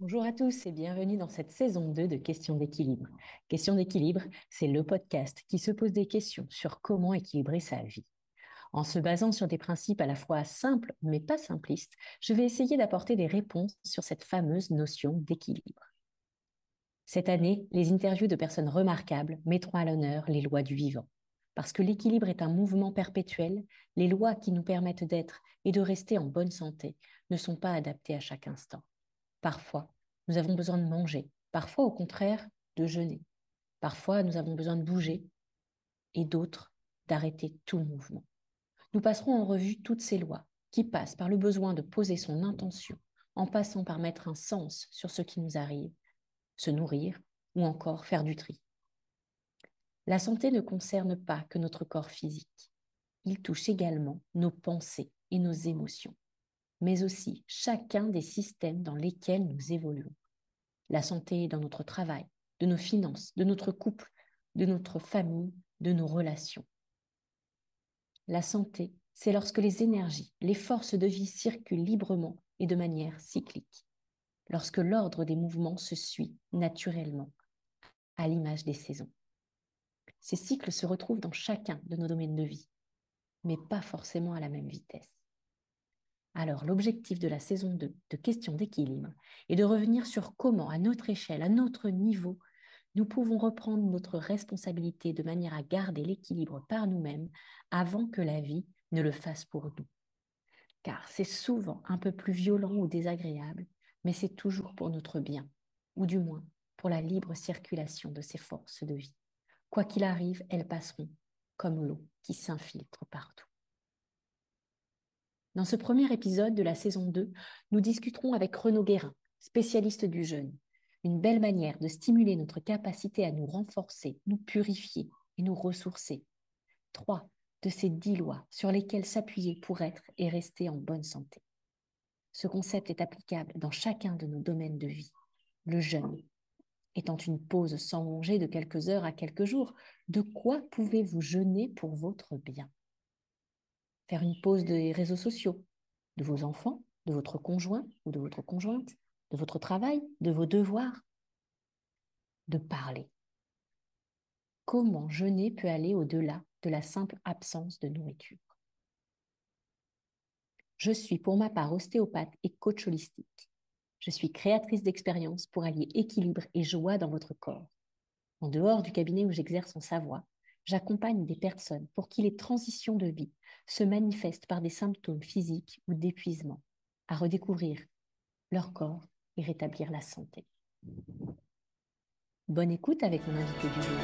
Bonjour à tous et bienvenue dans cette saison 2 de Questions d'équilibre. Questions d'équilibre, c'est le podcast qui se pose des questions sur comment équilibrer sa vie. En se basant sur des principes à la fois simples mais pas simplistes, je vais essayer d'apporter des réponses sur cette fameuse notion d'équilibre. Cette année, les interviews de personnes remarquables mettront à l'honneur les lois du vivant. Parce que l'équilibre est un mouvement perpétuel, les lois qui nous permettent d'être et de rester en bonne santé ne sont pas adaptées à chaque instant. Parfois, nous avons besoin de manger, parfois au contraire, de jeûner. Parfois, nous avons besoin de bouger et d'autres d'arrêter tout mouvement. Nous passerons en revue toutes ces lois qui passent par le besoin de poser son intention, en passant par mettre un sens sur ce qui nous arrive, se nourrir ou encore faire du tri. La santé ne concerne pas que notre corps physique. Il touche également nos pensées et nos émotions mais aussi chacun des systèmes dans lesquels nous évoluons. La santé dans notre travail, de nos finances, de notre couple, de notre famille, de nos relations. La santé, c'est lorsque les énergies, les forces de vie circulent librement et de manière cyclique, lorsque l'ordre des mouvements se suit naturellement, à l'image des saisons. Ces cycles se retrouvent dans chacun de nos domaines de vie, mais pas forcément à la même vitesse. Alors, l'objectif de la saison 2 de questions d'équilibre est de revenir sur comment, à notre échelle, à notre niveau, nous pouvons reprendre notre responsabilité de manière à garder l'équilibre par nous-mêmes avant que la vie ne le fasse pour nous. Car c'est souvent un peu plus violent ou désagréable, mais c'est toujours pour notre bien, ou du moins pour la libre circulation de ces forces de vie. Quoi qu'il arrive, elles passeront comme l'eau qui s'infiltre partout. Dans ce premier épisode de la saison 2, nous discuterons avec Renaud Guérin, spécialiste du jeûne. Une belle manière de stimuler notre capacité à nous renforcer, nous purifier et nous ressourcer. Trois de ces dix lois sur lesquelles s'appuyer pour être et rester en bonne santé. Ce concept est applicable dans chacun de nos domaines de vie. Le jeûne étant une pause sans manger de quelques heures à quelques jours, de quoi pouvez-vous jeûner pour votre bien? Faire une pause des réseaux sociaux, de vos enfants, de votre conjoint ou de votre conjointe, de votre travail, de vos devoirs, de parler. Comment jeûner peut aller au-delà de la simple absence de nourriture? Je suis pour ma part ostéopathe et coach holistique. Je suis créatrice d'expériences pour allier équilibre et joie dans votre corps. En dehors du cabinet où j'exerce en Savoie, j'accompagne des personnes pour qui les transitions de vie se manifestent par des symptômes physiques ou d'épuisement, à redécouvrir leur corps et rétablir la santé. Bonne écoute avec mon invité du jour.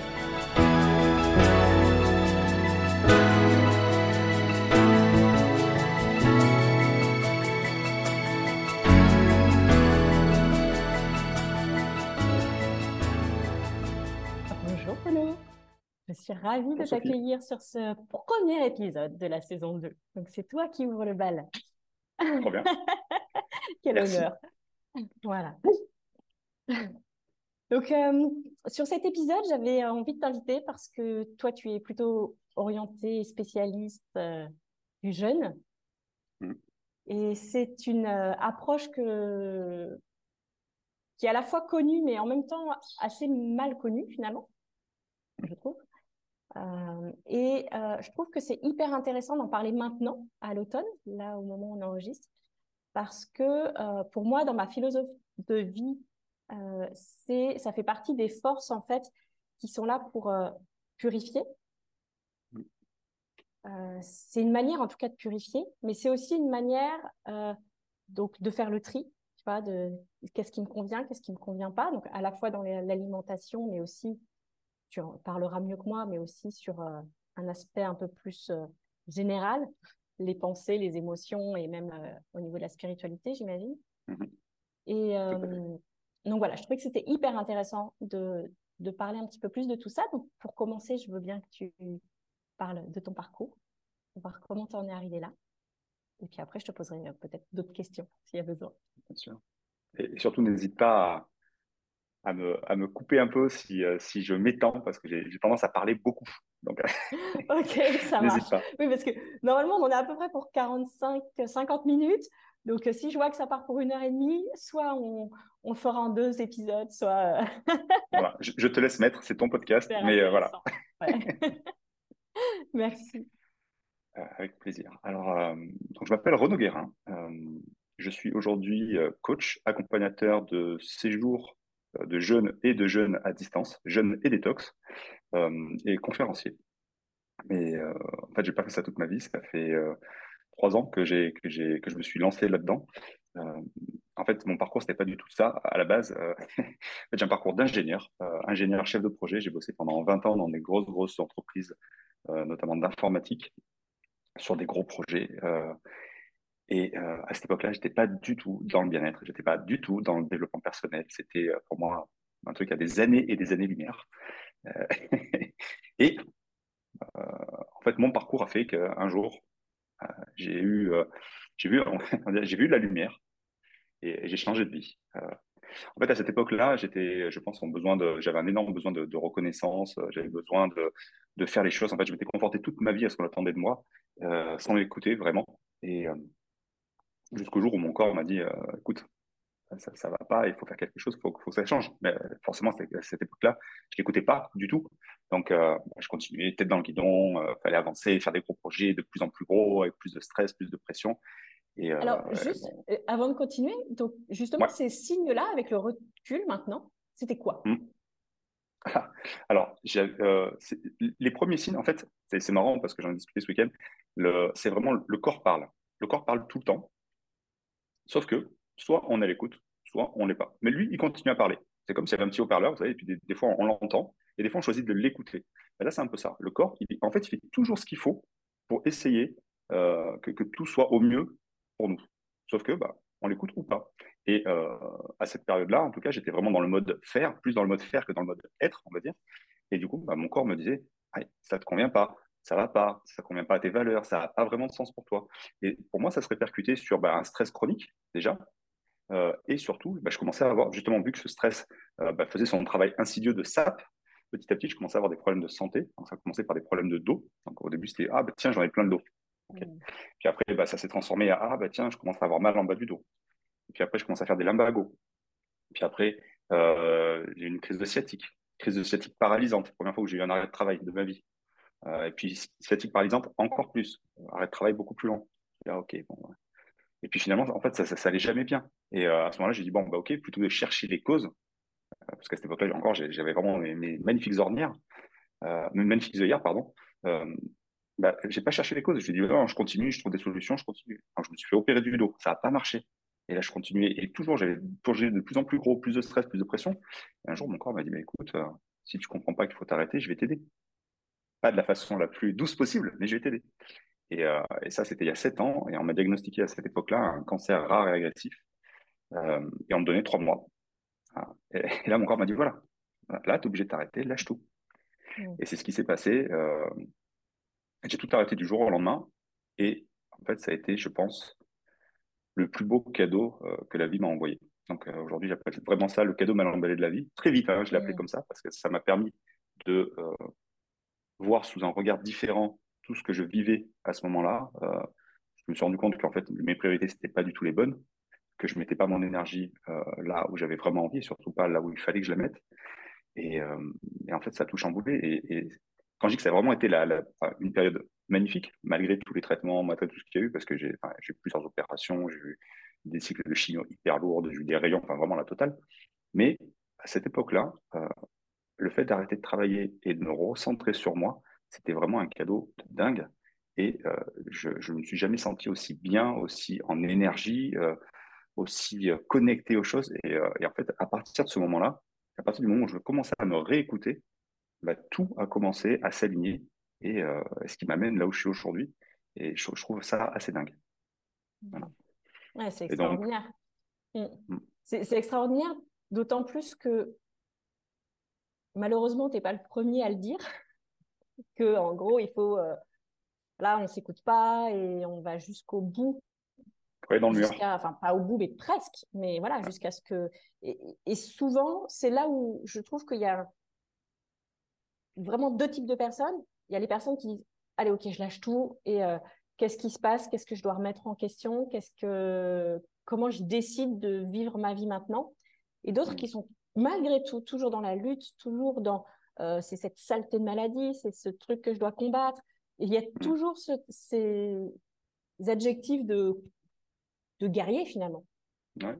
Je suis ravie de t'accueillir sur ce premier épisode de la saison 2. Donc, c'est toi qui ouvres le bal. Trop bien. Quel honneur. Voilà. Donc, euh, sur cet épisode, j'avais envie de t'inviter parce que toi, tu es plutôt orienté spécialiste euh, du jeune. Mm. Et c'est une euh, approche que... qui est à la fois connue, mais en même temps assez mal connue, finalement, je trouve. Euh, et euh, je trouve que c'est hyper intéressant d'en parler maintenant, à l'automne, là au moment où on enregistre, parce que euh, pour moi, dans ma philosophie de vie, c'est, ça fait partie des forces en fait qui sont là pour purifier. c'est une manière en tout cas de purifier, mais c'est aussi une manière donc de faire le tri, tu vois, de qu'est-ce qui me convient, qu'est-ce qui me convient pas, donc à la fois dans l'alimentation, mais aussi tu en parleras mieux que moi, mais aussi sur euh, un aspect un peu plus euh, général, les pensées, les émotions et même euh, au niveau de la spiritualité, j'imagine. Mm-hmm. Et donc voilà, je trouvais que c'était hyper intéressant de, de, parler un petit peu plus de tout ça. Donc pour commencer, je veux bien que tu parles de ton parcours, voir comment tu en es arrivé là. Et puis après, je te poserai peut-être d'autres questions s'il y a besoin. Bien sûr. Et surtout, n'hésite pas à me, à me couper un peu si, euh, si je m'étends, parce que j'ai tendance à parler beaucoup. Donc, ok, ça marche. Pas. Oui, parce que normalement, on est à peu près pour 45-50 minutes. Donc, si je vois que ça part pour une heure et demie, soit on, on le fera en deux épisodes, soit. voilà, je, te laisse mettre, c'est ton podcast, mais voilà. Merci. avec plaisir. Alors, donc je m'appelle Renaud Guérin. je suis aujourd'hui coach, accompagnateur de séjours de jeunes et de jeunes à distance, jeunes et détox, et conférencier. Mais euh, en fait, j'ai pas fait ça toute ma vie. Ça fait euh, trois ans que j'ai que j'ai que je me suis lancé là-dedans. Euh, en fait, mon parcours c'était pas du tout ça à la base. j'ai un parcours d'ingénieur, ingénieur chef de projet. J'ai bossé pendant 20 ans dans des grosses grosses entreprises, notamment d'informatique, sur des gros projets. Et à cette époque-là, j'étais pas du tout dans le bien-être, j'étais pas du tout dans le développement personnel. C'était pour moi un truc à des années et des années-lumière. et euh, en fait, mon parcours a fait qu'un jour, euh, j'ai eu, euh, vu, j'ai la lumière et, j'ai changé de vie. En fait, à cette époque-là, j'étais, je pense, en besoin de, j'avais un énorme besoin de, reconnaissance. J'avais besoin de, faire les choses. En fait, je m'étais conforté toute ma vie à ce qu'on attendait de moi, sans l'écouter vraiment. Et jusqu'au jour où mon corps m'a dit, écoute, ça, ça va pas, il faut faire quelque chose, il faut, faut, que ça change. Mais forcément, à cette époque-là, je l'écoutais pas du tout. Donc, euh, je continuais, tête dans le guidon, il euh, fallait avancer, faire des gros projets de plus en plus gros, avec plus de stress, plus de pression. Et, euh, Alors, juste avant de continuer, donc justement, ces signes-là, avec le recul maintenant, c'était quoi? Mmh. Alors, les premiers signes, en fait, c'est marrant parce que j'en ai discuté ce week-end, c'est vraiment le corps parle. Le corps parle tout le temps, sauf que soit on est à l'écoute, soit on n'est pas. Mais lui, il continue à parler. C'est comme s'il y un petit haut-parleur, vous savez, et puis des, fois on l'entend, et des fois on choisit de l'écouter. là, c'est un peu ça. Le corps, en fait, il fait toujours ce qu'il faut pour essayer euh, que, tout soit au mieux pour nous. Sauf que, bah, on l'écoute ou pas. Et euh, à cette période-là, en tout cas, j'étais vraiment dans le mode faire, plus dans le mode faire que dans le mode être, on va dire. Et du coup, bah, mon corps me disait, ça te convient pas, ça va pas, ça convient pas à tes valeurs, ça n'a pas vraiment de sens pour toi. Et pour moi, ça se répercutait sur bah, un stress chronique déjà, euh, et surtout, bah, je commençais à avoir, justement, vu que ce stress euh, bah, faisait son travail insidieux de sap, petit à petit, je commençais à avoir des problèmes de santé. Donc, ça a commencé par des problèmes de dos. Donc, au début, c'était Ah, bah, tiens, j'en ai plein de dos. Mmh. Puis après, bah, ça s'est transformé à Ah, bah, tiens, je commence à avoir mal en bas du dos. Et puis après, je commence à faire des lumbagos. Puis après, euh, j'ai eu une crise de sciatique. Crise de sciatique paralysante. Première fois où j'ai eu un arrêt de travail de ma vie. Et puis, sciatique paralysante encore plus. Arrêt de travail beaucoup plus long. Ah, ok, bon, et puis finalement, en fait, ça, ça, allait jamais bien. Et euh, à ce moment-là, j'ai dit, bon, bah, ok, plutôt de chercher les causes, euh, parce qu'à cette époque-là, encore, j'avais vraiment mes, magnifiques ornières, euh, mes magnifiques œillères, pardon. Euh, bah, j'ai pas cherché les causes. Je dit, non, je continue, je trouve des solutions, je continue. je me suis fait opérer du dos, ça n'a pas marché. Et là, je continuais. Et toujours, j'avais de plus en plus gros, plus de stress, plus de pression. Et un jour, mon corps m'a dit, écoute, euh, si tu comprends pas qu'il faut t'arrêter, je vais t'aider. Pas de la façon la plus douce possible, mais je vais t'aider. Euh, et, ça, c'était il y a sept ans. Et on m'a diagnostiqué à cette époque-là un cancer rare et agressif. Euh, et on me donnait trois mois. Ah, et, là, mon corps m'a dit voilà, là, tu es obligé de t'arrêter, lâche tout. Mmh. Et c'est ce qui s'est passé. Euh, j'ai tout arrêté du jour au lendemain. Et en fait, ça a été, je pense, le plus beau cadeau que la vie m'a envoyé. Donc aujourd'hui, j'appelle vraiment ça le cadeau mal emballé de la vie. Très vite, hein, je l'ai appelé mmh. comme ça parce que ça m'a permis de voir sous un regard différent tout ce que je vivais à ce moment-là, euh, je me suis rendu compte qu'en fait, mes priorités, c'était pas du tout les bonnes, que je mettais pas mon énergie euh, là où j'avais vraiment envie, surtout pas là où il fallait que je la mette. Et, euh, en fait, ça a tout chamboulé. Et, quand je dis que ça a vraiment été une période magnifique, malgré tous les traitements, malgré tout ce qu'il y a eu, parce que j'ai eu plusieurs opérations, j'ai eu des cycles de chimio hyper lourds, j'ai eu des rayons, enfin vraiment la totale. Mais à cette époque-là, le fait d'arrêter de travailler et de me recentrer sur moi, c'était vraiment un cadeau dingue. Et euh, je ne me suis jamais senti aussi bien, aussi en énergie, euh, aussi euh, connecté aux choses. Et, en fait, à partir de ce moment-là, à partir du moment où je commençais à me réécouter, bah, tout a commencé à s'aligner et ce qui m'amène là où je suis aujourd'hui. Et je, trouve ça assez dingue. c'est extraordinaire. Mm. Mm. C'est extraordinaire, d'autant plus que malheureusement, tu n'es pas le premier à le dire que en gros, il faut euh, là, on s'écoute pas et on va jusqu'au bout. dans le mur. Enfin, pas au bout, mais presque. Mais voilà, jusqu'à ce que. Et, souvent, c'est là où je trouve qu'il y a vraiment deux types de personnes. Il y a les personnes qui disent Allez, ok, je lâche tout et euh, qu'est-ce qui se passe, qu'est-ce que je dois remettre en question, qu'est-ce que, comment je décide de vivre ma vie maintenant? Et d'autres qui sont malgré tout toujours dans la lutte, toujours dans euh, c'est cette saleté de maladie, c'est ce truc que je dois combattre. il y a toujours ces adjectifs de, de guerrier finalement. Ouais.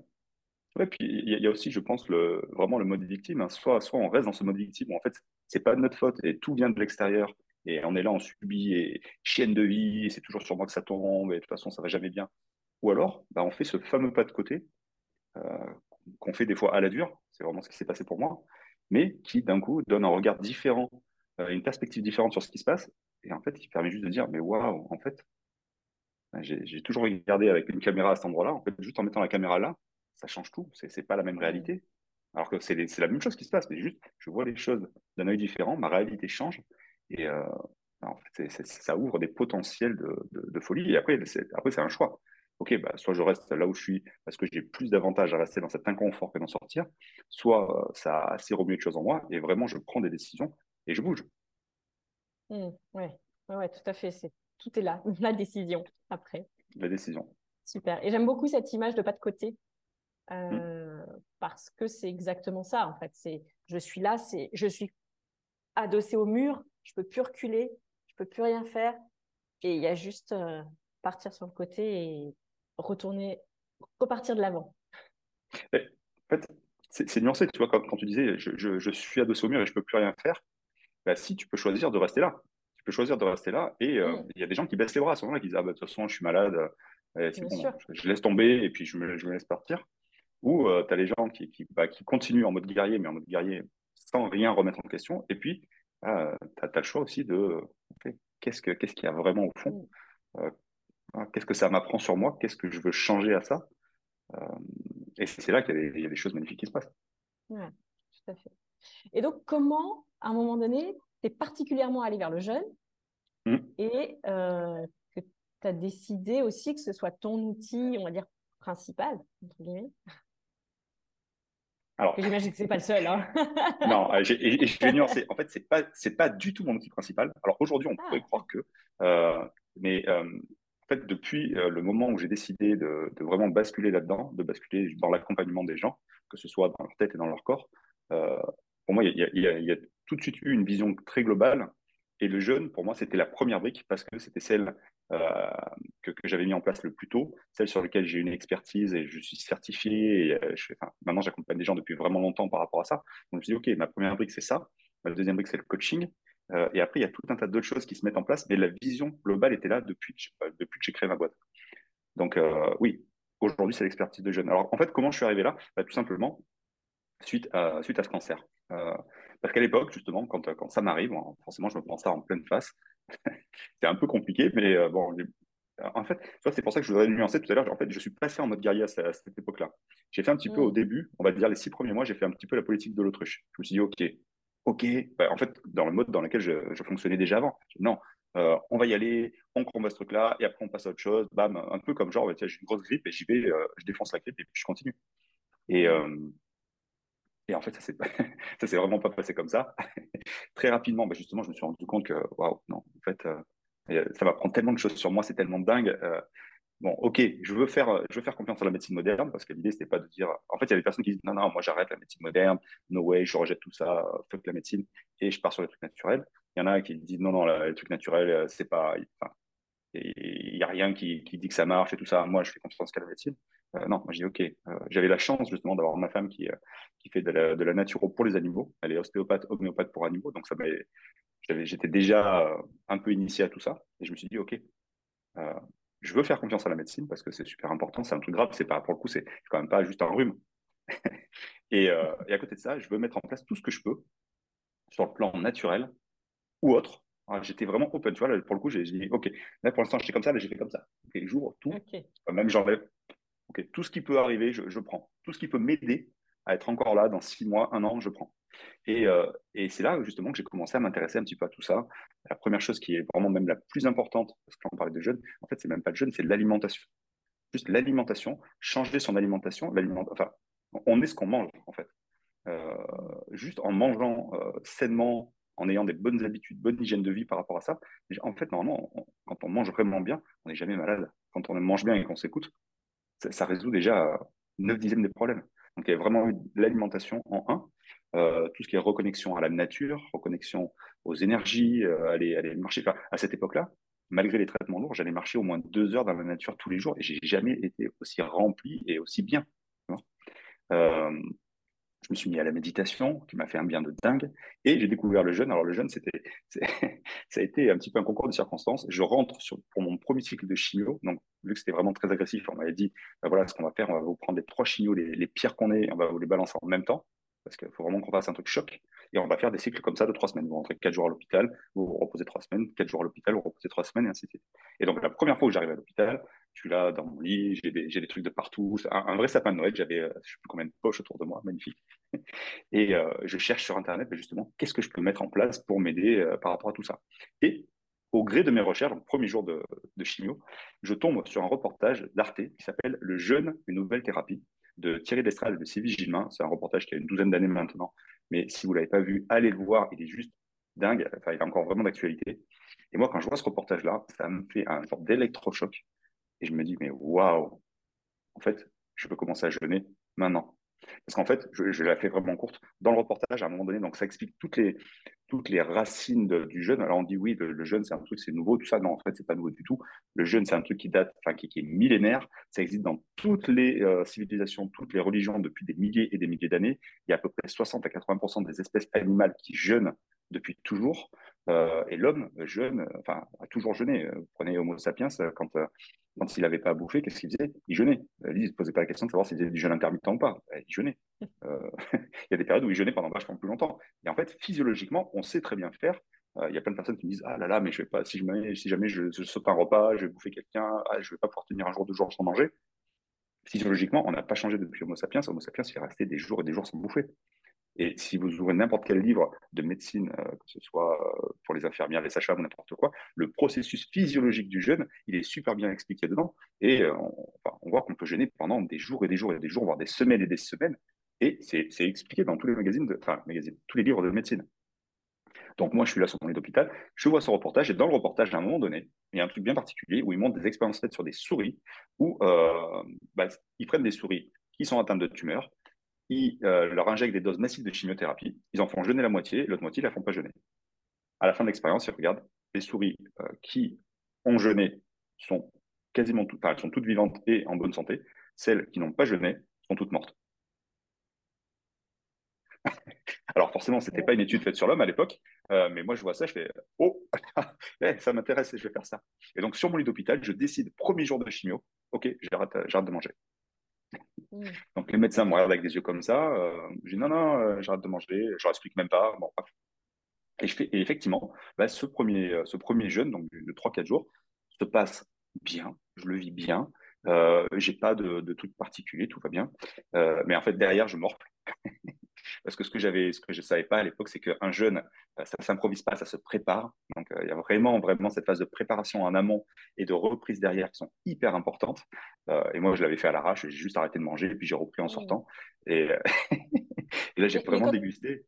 Ouais, puis il y, a aussi, je pense, le, vraiment le mode victime. Hein. Soit, soit on reste dans ce mode victime où en fait, c'est pas de notre faute et tout vient de l'extérieur et on est là, on subit et chienne de vie, et c'est toujours sur moi que ça tombe et de toute façon, ça va jamais bien. Ou alors, bah, on fait ce fameux pas de côté euh, qu'on fait des fois à la dure, vraiment ce qui s'est passé pour moi, mais qui d'un coup donne un regard différent, euh, une perspective différente sur ce qui se passe et en fait, qui permet juste de dire, mais waouh, en fait, j'ai toujours regardé avec une caméra à cet endroit-là. En fait, juste en mettant la caméra là, ça change tout. C'est pas la même réalité. Alors que c'est la même chose qui se passe, mais juste, je vois les choses d'un œil différent, ma réalité change. Et euh, en fait, ça ouvre des potentiels de, de, folie. Et après, après c'est un choix. Ok, bah, soit je reste là où je suis parce que j'ai plus d'avantages à rester dans cet inconfort que d'en sortir, soit euh, ça attire au mieux de choses en moi et vraiment je prends des décisions et je bouge. Mmh, oui, ouais, tout à fait. Tout est là, la décision après. La décision. Super. Et j'aime beaucoup cette image de pas de côté. Euh, parce que c'est exactement ça en fait. C'est je suis là, c'est je suis adossé au mur, je peux plus reculer, je peux plus rien faire, et il y a juste euh, partir sur le côté et retourner, repartir de l'avant. En fait, c'est nuancé, tu vois, quand, quand tu disais je, je, je, suis adossé au mur et je peux plus rien faire, bah, si tu peux choisir de rester là, tu peux choisir de rester là, et euh, mm. il y a des gens qui baissent les bras à ce moment-là, qui disent ah bah, de toute façon je suis malade, bon, je, laisse tomber et puis je me, je me laisse partir. Ou euh, tu as les gens qui, qui, bah, qui, continuent en mode guerrier, mais en mode guerrier sans rien remettre en question. Et puis, euh, tu as, le choix aussi de qu'est-ce qu'il y a vraiment au fond euh, hein, Qu'est-ce que ça m'apprend sur moi? Qu'est-ce que je veux changer à ça? Euh, Et c'est là qu'il y, y, a des choses magnifiques qui se passent. Oui, tout à fait. Et donc, comment, à un moment donné, tu es particulièrement allé vers le jeune mmh. et que tu as décidé aussi que ce soit ton outil, on va dire, principal, entre guillemets? Alors, j'imagine que c'est pas le seul. Hein. non, euh, je vais nuancer. En fait, c'est pas c'est pas du tout mon outil principal. Alors aujourd'hui, on ah. pourrait croire que, euh, mais euh, fait, depuis le moment où j'ai décidé de, vraiment basculer là-dedans, de basculer dans l'accompagnement des gens, que ce soit dans leur tête et dans leur corps, pour moi, il y, a tout de suite eu une vision très globale et le jeûne, pour moi, c'était la première brique parce que c'était celle euh, que, j'avais mis en place le plus tôt, celle sur laquelle j'ai une expertise et je suis certifié. Euh, maintenant, j'accompagne des gens depuis vraiment longtemps par rapport à ça. Donc, je me suis dit, OK, ma première brique, c'est ça. Ma deuxième brique, c'est le coaching. Euh, et après, il y a tout un tas d'autres choses qui se mettent en place. Mais la vision globale était là depuis, depuis que j'ai créé ma boîte. Donc, oui, aujourd'hui, c'est l'expertise de jeûne. Alors, en fait, comment je suis arrivé là? Bah, Tout simplement, suite à, suite à ce cancer. Parce qu'à l'époque, justement, quand, quand ça m'arrive, forcément, je me prends ça en pleine face. c'est un peu compliqué, mais euh, bon, en fait, c'est pour ça que je voudrais nuancer tout à l'heure. En fait, je suis passé en mode guerrier à, cette époque-là. J'ai fait un petit peu au mm. début, on va dire les six premiers mois, j'ai fait un petit peu la politique de l'autruche. Je me suis dit, OK, OK, bah, en fait, dans le mode dans lequel je, fonctionnais déjà avant. Non, euh, on va y aller, on combat ce truc-là, et après on passe à autre chose. Bam, un peu comme genre, j'ai une grosse grippe et j'y vais, euh, je défonce la grippe et puis je continue. Et, et en fait, ça ne s'est vraiment pas passé comme ça. Très rapidement, bah, justement, je me suis rendu compte que, waouh, non, en fait, euh, ça va prendre tellement de choses sur moi, c'est tellement dingue. Euh, bon, ok, je veux, faire, je veux faire confiance à la médecine moderne parce que l'idée, c'était pas de dire. En fait, il y a des personnes qui disent non, non, moi j'arrête la médecine moderne, no way, je rejette tout ça, fuck la médecine et je pars sur les trucs naturels. Il y en a qui disent non, non, les trucs naturels, euh, c'est pas. il n'y a rien qui, dit que ça marche et tout ça. Moi, je fais confiance qu'à la médecine. Euh, non, moi j'ai ok. Euh, j'avais la chance justement d'avoir ma femme qui, euh, qui fait de la, de naturo pour les animaux. Elle est ostéopathe, homéopathe pour animaux. Donc j'étais déjà un peu initié à tout ça. Et je me suis dit ok, je veux faire confiance à la médecine parce que c'est super important. C'est un truc grave. C'est pas pour le coup, c'est quand même pas juste un rhume. et, et, à côté de ça, je veux mettre en place tout ce que je peux sur le plan naturel ou autre. J'étais vraiment open, tu vois, là, pour le coup, j'ai dit, OK, là, pour l'instant, j'étais comme ça, là, j'ai fait comme ça. OK, jour, tout. Même j'enlève tout ce qui peut arriver, je, prends. Tout ce qui peut m'aider à être encore là dans six mois, un an, je prends. Et, euh, c'est là justement que j'ai commencé à m'intéresser un petit peu à tout ça. La première chose qui est vraiment même la plus importante, parce qu'on parlait de jeûne, en fait, c'est même pas le jeûne, c'est l'alimentation. Juste l'alimentation, changer son alimentation. Enfin, on est ce qu'on mange, en fait. Euh, juste en mangeant euh, sainement, en ayant des bonnes habitudes, bonne hygiène de vie par rapport à ça, en fait, normalement, quand on mange vraiment bien, on n'est jamais malade. Quand on mange bien et qu'on s'écoute, ça, résout déjà 9 dixièmes des problèmes. Donc, il y a vraiment eu l'alimentation en un, euh, tout ce qui est reconnexion à la nature, reconnexion aux énergies, euh, aller, aller marcher. à cette époque-là, malgré les traitements lourds, j'allais marcher au moins deux heures dans la nature tous les jours et j'ai jamais été aussi rempli et aussi bien. Je me suis mis à la méditation, qui m'a fait un bien de dingue, et j'ai découvert le jeûne. Alors le jeûne, c'était, ça a été un petit peu un concours de circonstances. Je rentre pour mon premier cycle de chimio, donc vu que c'était vraiment très agressif, on m'avait dit, ben voilà ce qu'on va faire, on va vous prendre les trois chimios, les, les pires qu'on ait, on va vous les balancer en même temps parce qu'il faut vraiment qu'on fasse un truc choc. Et on va faire des cycles comme ça de trois semaines. Vous rentrez quatre jours à l'hôpital, vous vous reposez trois semaines, quatre jours à l'hôpital, vous reposez trois semaines, et ainsi de suite. Et donc, la première fois que j'arrive à l'hôpital, je suis là dans mon lit, j'ai des, trucs de partout, un, un, vrai sapin de Noël, j'avais, euh, je ne sais plus combien de poches autour de moi, magnifique. Et euh, je cherche sur Internet, ben, justement, qu'est-ce que je peux mettre en place pour m'aider euh, par rapport à tout ça. Et au gré de mes recherches, le premier jour de, de chimio, je tombe sur un reportage d'Arte qui s'appelle Le jeûne, une nouvelle thérapie de Thierry Destral de Sylvie Gilmin. C'est un reportage qui a une douzaine d'années maintenant. Mais si vous ne l'avez pas vu, allez le voir. Il est juste dingue. Enfin, il est encore vraiment d'actualité. Et moi, quand je vois ce reportage-là, ça me fait un genre d'électrochoc. Et je me dis, mais waouh, en fait, je peux commencer à jeûner maintenant. Parce qu'en fait, je, l'ai fait vraiment courte. Dans le reportage, à un moment donné, donc ça explique toutes les, toutes les racines du jeûne. Alors on dit oui, le, jeûne c'est un truc, c'est nouveau, tout ça. Non, en fait, c'est pas nouveau du tout. Le jeûne, c'est un truc qui date, enfin qui, est millénaire. Ça existe dans toutes les euh, civilisations, toutes les religions depuis des milliers et des milliers d'années. Il y a à peu près 60 à 80% des espèces animales qui jeûnent depuis toujours. Euh, et l'homme jeûne, enfin, a toujours jeûné. Vous prenez Homo sapiens, euh, quand, quand il n'avait pas à bouffer, qu'est-ce qu'il faisait? Il jeûnait. il ne se posait pas la question de savoir s'il faisait du jeûne intermittent ou pas. Il jeûnait. il y a des périodes où il jeûnait pendant vachement plus longtemps. Et en fait, physiologiquement, on sait très bien faire. Il y a plein de personnes qui me disent Ah là là, mais je vais pas, si, je si jamais je, saute un repas, je vais bouffer quelqu'un, ah, je ne vais pas pouvoir tenir un jour, deux jours sans manger. Physiologiquement, on n'a pas changé depuis Homo sapiens. Homo sapiens, il est resté des jours et des jours sans bouffer. Et si vous ouvrez n'importe quel livre de médecine, euh, que ce soit euh, pour les infirmières, les sages-femmes ou n'importe quoi, le processus physiologique du jeûne, il est super bien expliqué dedans. Et euh, on, voit qu'on peut jeûner pendant des jours et des jours et des jours, voire des semaines et des semaines. Et c'est expliqué dans tous les magazines, de, enfin, magazines, tous les livres de médecine. Donc moi, je suis là sur mon lit d'hôpital, je vois ce reportage, et dans le reportage, à un moment donné, il y a un truc bien particulier où ils montrent des expériences faites sur des souris, où bah, ils prennent des souris qui sont atteintes de tumeurs, ils euh, leur injectent des doses massives de chimiothérapie, ils en font jeûner la moitié, l'autre moitié, ils ne la font pas jeûner. À la fin de l'expérience, ils regardent les souris euh, qui ont jeûné sont quasiment toutes, vivantes et en bonne santé. Celles qui n'ont pas jeûné sont toutes mortes. Alors forcément, ce n'était pas une étude faite sur l'homme à l'époque, euh, mais moi je vois ça, je fais oh, eh, ça m'intéresse je vais faire ça. Et donc sur mon lit d'hôpital, je décide premier jour de chimio, ok, j'arrête de manger. Mm. Donc les médecins me regardent avec des yeux comme ça. Euh, je dis non, non, euh, j'arrête de manger, je leur explique même pas. Bon, et, je fais, et effectivement, bah, ce, premier, euh, ce premier jeûne, donc de 3-4 jours, se passe bien, je le vis bien. Euh, j'ai pas de, de truc particulier, tout va bien. Mais en fait, derrière, je morfle. Parce que ce que j'avais, ce que je savais pas à l'époque, c'est qu'un jeûne, euh, ça s'improvise pas, ça se prépare. Donc, euh, il y a vraiment, vraiment cette phase de préparation en amont et de reprise derrière qui sont hyper importantes. Euh, et moi, je l'avais fait à l'arrache, j'ai juste arrêté de manger, et puis j'ai repris en sortant. Et, et là, j'ai vraiment dégusté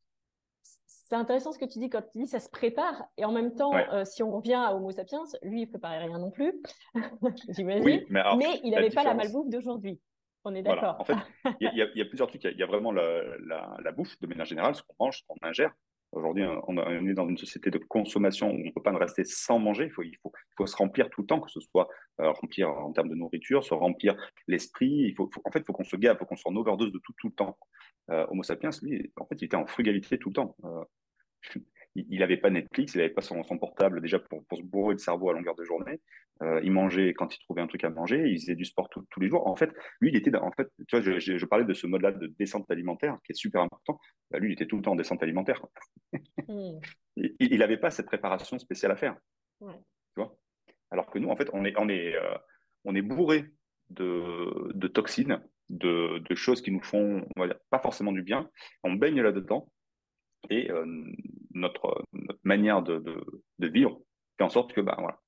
c'est intéressant ce que tu dis quand tu dis ça se prépare. Et en même temps, si on revient à Homo sapiens, lui, il ne préparait rien non plus, j'imagine. mais, il n'avait pas la malbouffe d'aujourd'hui. On est d'accord. En fait, il y, a plusieurs trucs. Il y, a vraiment la, bouffe de manière générale, ce qu'on mange, ce qu'on ingère. Aujourd'hui, on, est dans une société de consommation où on ne peut pas rester sans manger. Il faut, il faut, il faut se remplir tout le temps, que ce soit euh, remplir en termes de nourriture, se remplir l'esprit. Il faut, en fait, il faut qu'on se gave, il faut qu'on soit en overdose de tout, tout le temps. Euh, Homo sapiens, lui, en fait, il était en frugalité tout le temps. Euh, il n'avait pas Netflix, il n'avait pas son, portable déjà pour, se bourrer le cerveau à longueur de journée. Euh, il mangeait quand il trouvait un truc à manger, il faisait du sport tous les jours. En fait, lui, il était, en fait, tu vois, je, parlais de ce mode-là de descente alimentaire qui est super important. Bah, lui, il était tout le temps en descente alimentaire. Hmm. il n'avait pas cette préparation spéciale à faire. Tu vois? Alors que nous, en fait, on est, on est, euh, on est bourré de, de toxines, de, de, choses qui nous font, on va dire, pas forcément du bien. On baigne là-dedans et euh, notre, manière de, vivre fait en sorte que bah, voilà,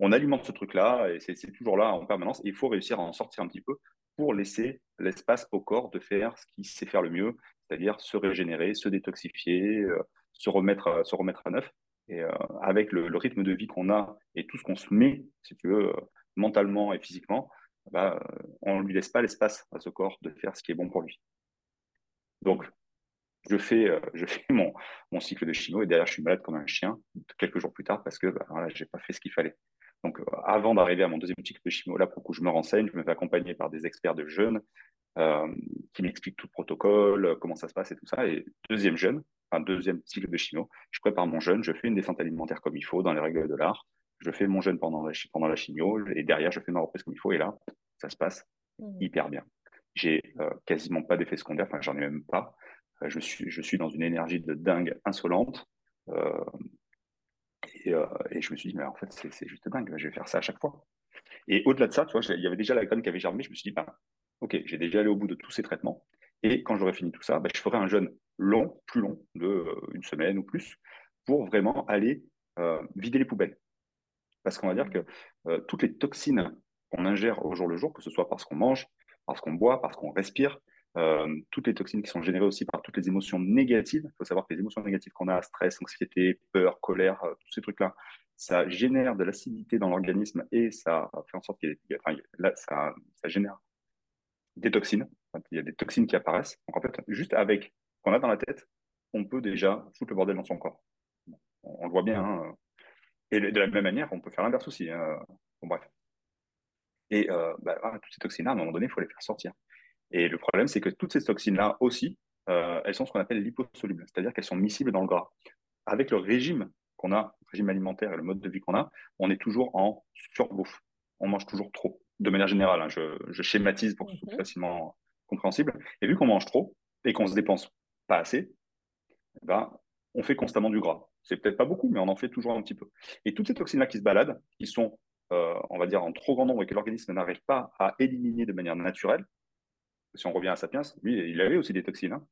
on, alimente ce truc-là et c'est toujours là en permanence. il faut réussir à en sortir un petit peu pour laisser l'espace au corps de faire ce qu'il sait faire le mieux, c'est-à-dire se régénérer, se détoxifier, euh, se remettre, se remettre à neuf. Et avec le, rythme de vie qu'on a et tout ce qu'on se met, si tu veux, mentalement et physiquement, bah, on ne lui laisse pas l'espace à ce corps de faire ce qui est bon pour lui. Donc, je fais, je fais mon, mon cycle de chimio et derrière, je suis malade comme un chien quelques jours plus tard parce que bah, voilà, je n'ai pas fait ce qu'il fallait. Donc, avant d'arriver à mon deuxième cycle de chimio, là, pour que je me renseigne, je me fais accompagner par des experts de jeunes euh, qui m'expliquent tout le protocole, comment ça se passe et tout ça. Et deuxième jeune, un deuxième cycle de chimio, je prépare mon jeûne, je fais une descente alimentaire comme il faut dans les règles de l'art, je fais mon jeûne pendant la, pendant la chimio et derrière, je fais ma reprise comme il faut et là, ça se passe mmh. hyper bien. J'ai euh, quasiment pas d'effet secondaire, enfin, j'en ai même pas. Euh, je, suis, je suis dans une énergie de dingue insolente. Euh, et, et, je me suis dit, mais en fait, c'est juste dingue, je vais faire ça à chaque fois. Et au-delà de ça, tu vois, il y avait déjà la graine qui avait germé, je me suis dit, ben, ok, j'ai déjà allé au bout de tous ces traitements. Et quand j'aurai fini tout ça, ben, je ferai un jeûne long, plus long, de une semaine ou plus, pour vraiment aller vider les poubelles. Parce qu'on va dire que toutes les toxines qu'on ingère au jour le jour, que ce soit parce qu'on mange, parce qu'on boit, parce qu'on respire, euh, toutes les toxines qui sont générées aussi par toutes les émotions négatives. Il faut savoir que les émotions négatives qu'on a, stress, anxiété, peur, colère, euh, tous ces trucs-là, ça génère de l'acidité dans l'organisme et ça fait en sorte qu'il y enfin, là, ça, ça, génère des toxines. Il y a des toxines qui apparaissent. Donc en fait, juste avec ce qu'on a dans la tête, on peut déjà foutre le bordel dans son corps. On, le voit bien. Hein. Et de la même manière, on peut faire l'inverse aussi. Hein. Bon, bref. Et euh, bah, toutes ces toxines-là, à un moment donné, il faut les faire sortir. Et le problème, c'est que toutes ces toxines-là aussi, euh, elles sont ce qu'on appelle liposolubles, c'est-à-dire qu'elles sont miscibles dans le gras. Avec le régime qu'on a, le régime alimentaire et le mode de vie qu'on a, on est toujours en surbouffe. On mange toujours trop. De manière générale, hein, je, schématise pour que ce soit plus mhm. facilement compréhensible. Et vu qu'on mange trop et qu'on se dépense pas assez, eh ben, on fait constamment du gras. C'est peut-être pas beaucoup, mais on en fait toujours un petit peu. Et toutes ces toxines-là qui se baladent, qui sont euh, on va dire, en trop grand nombre et que l'organisme n'arrive pas à éliminer de manière naturelle, si on revient à Sapiens, lui, il avait aussi des toxines, hein.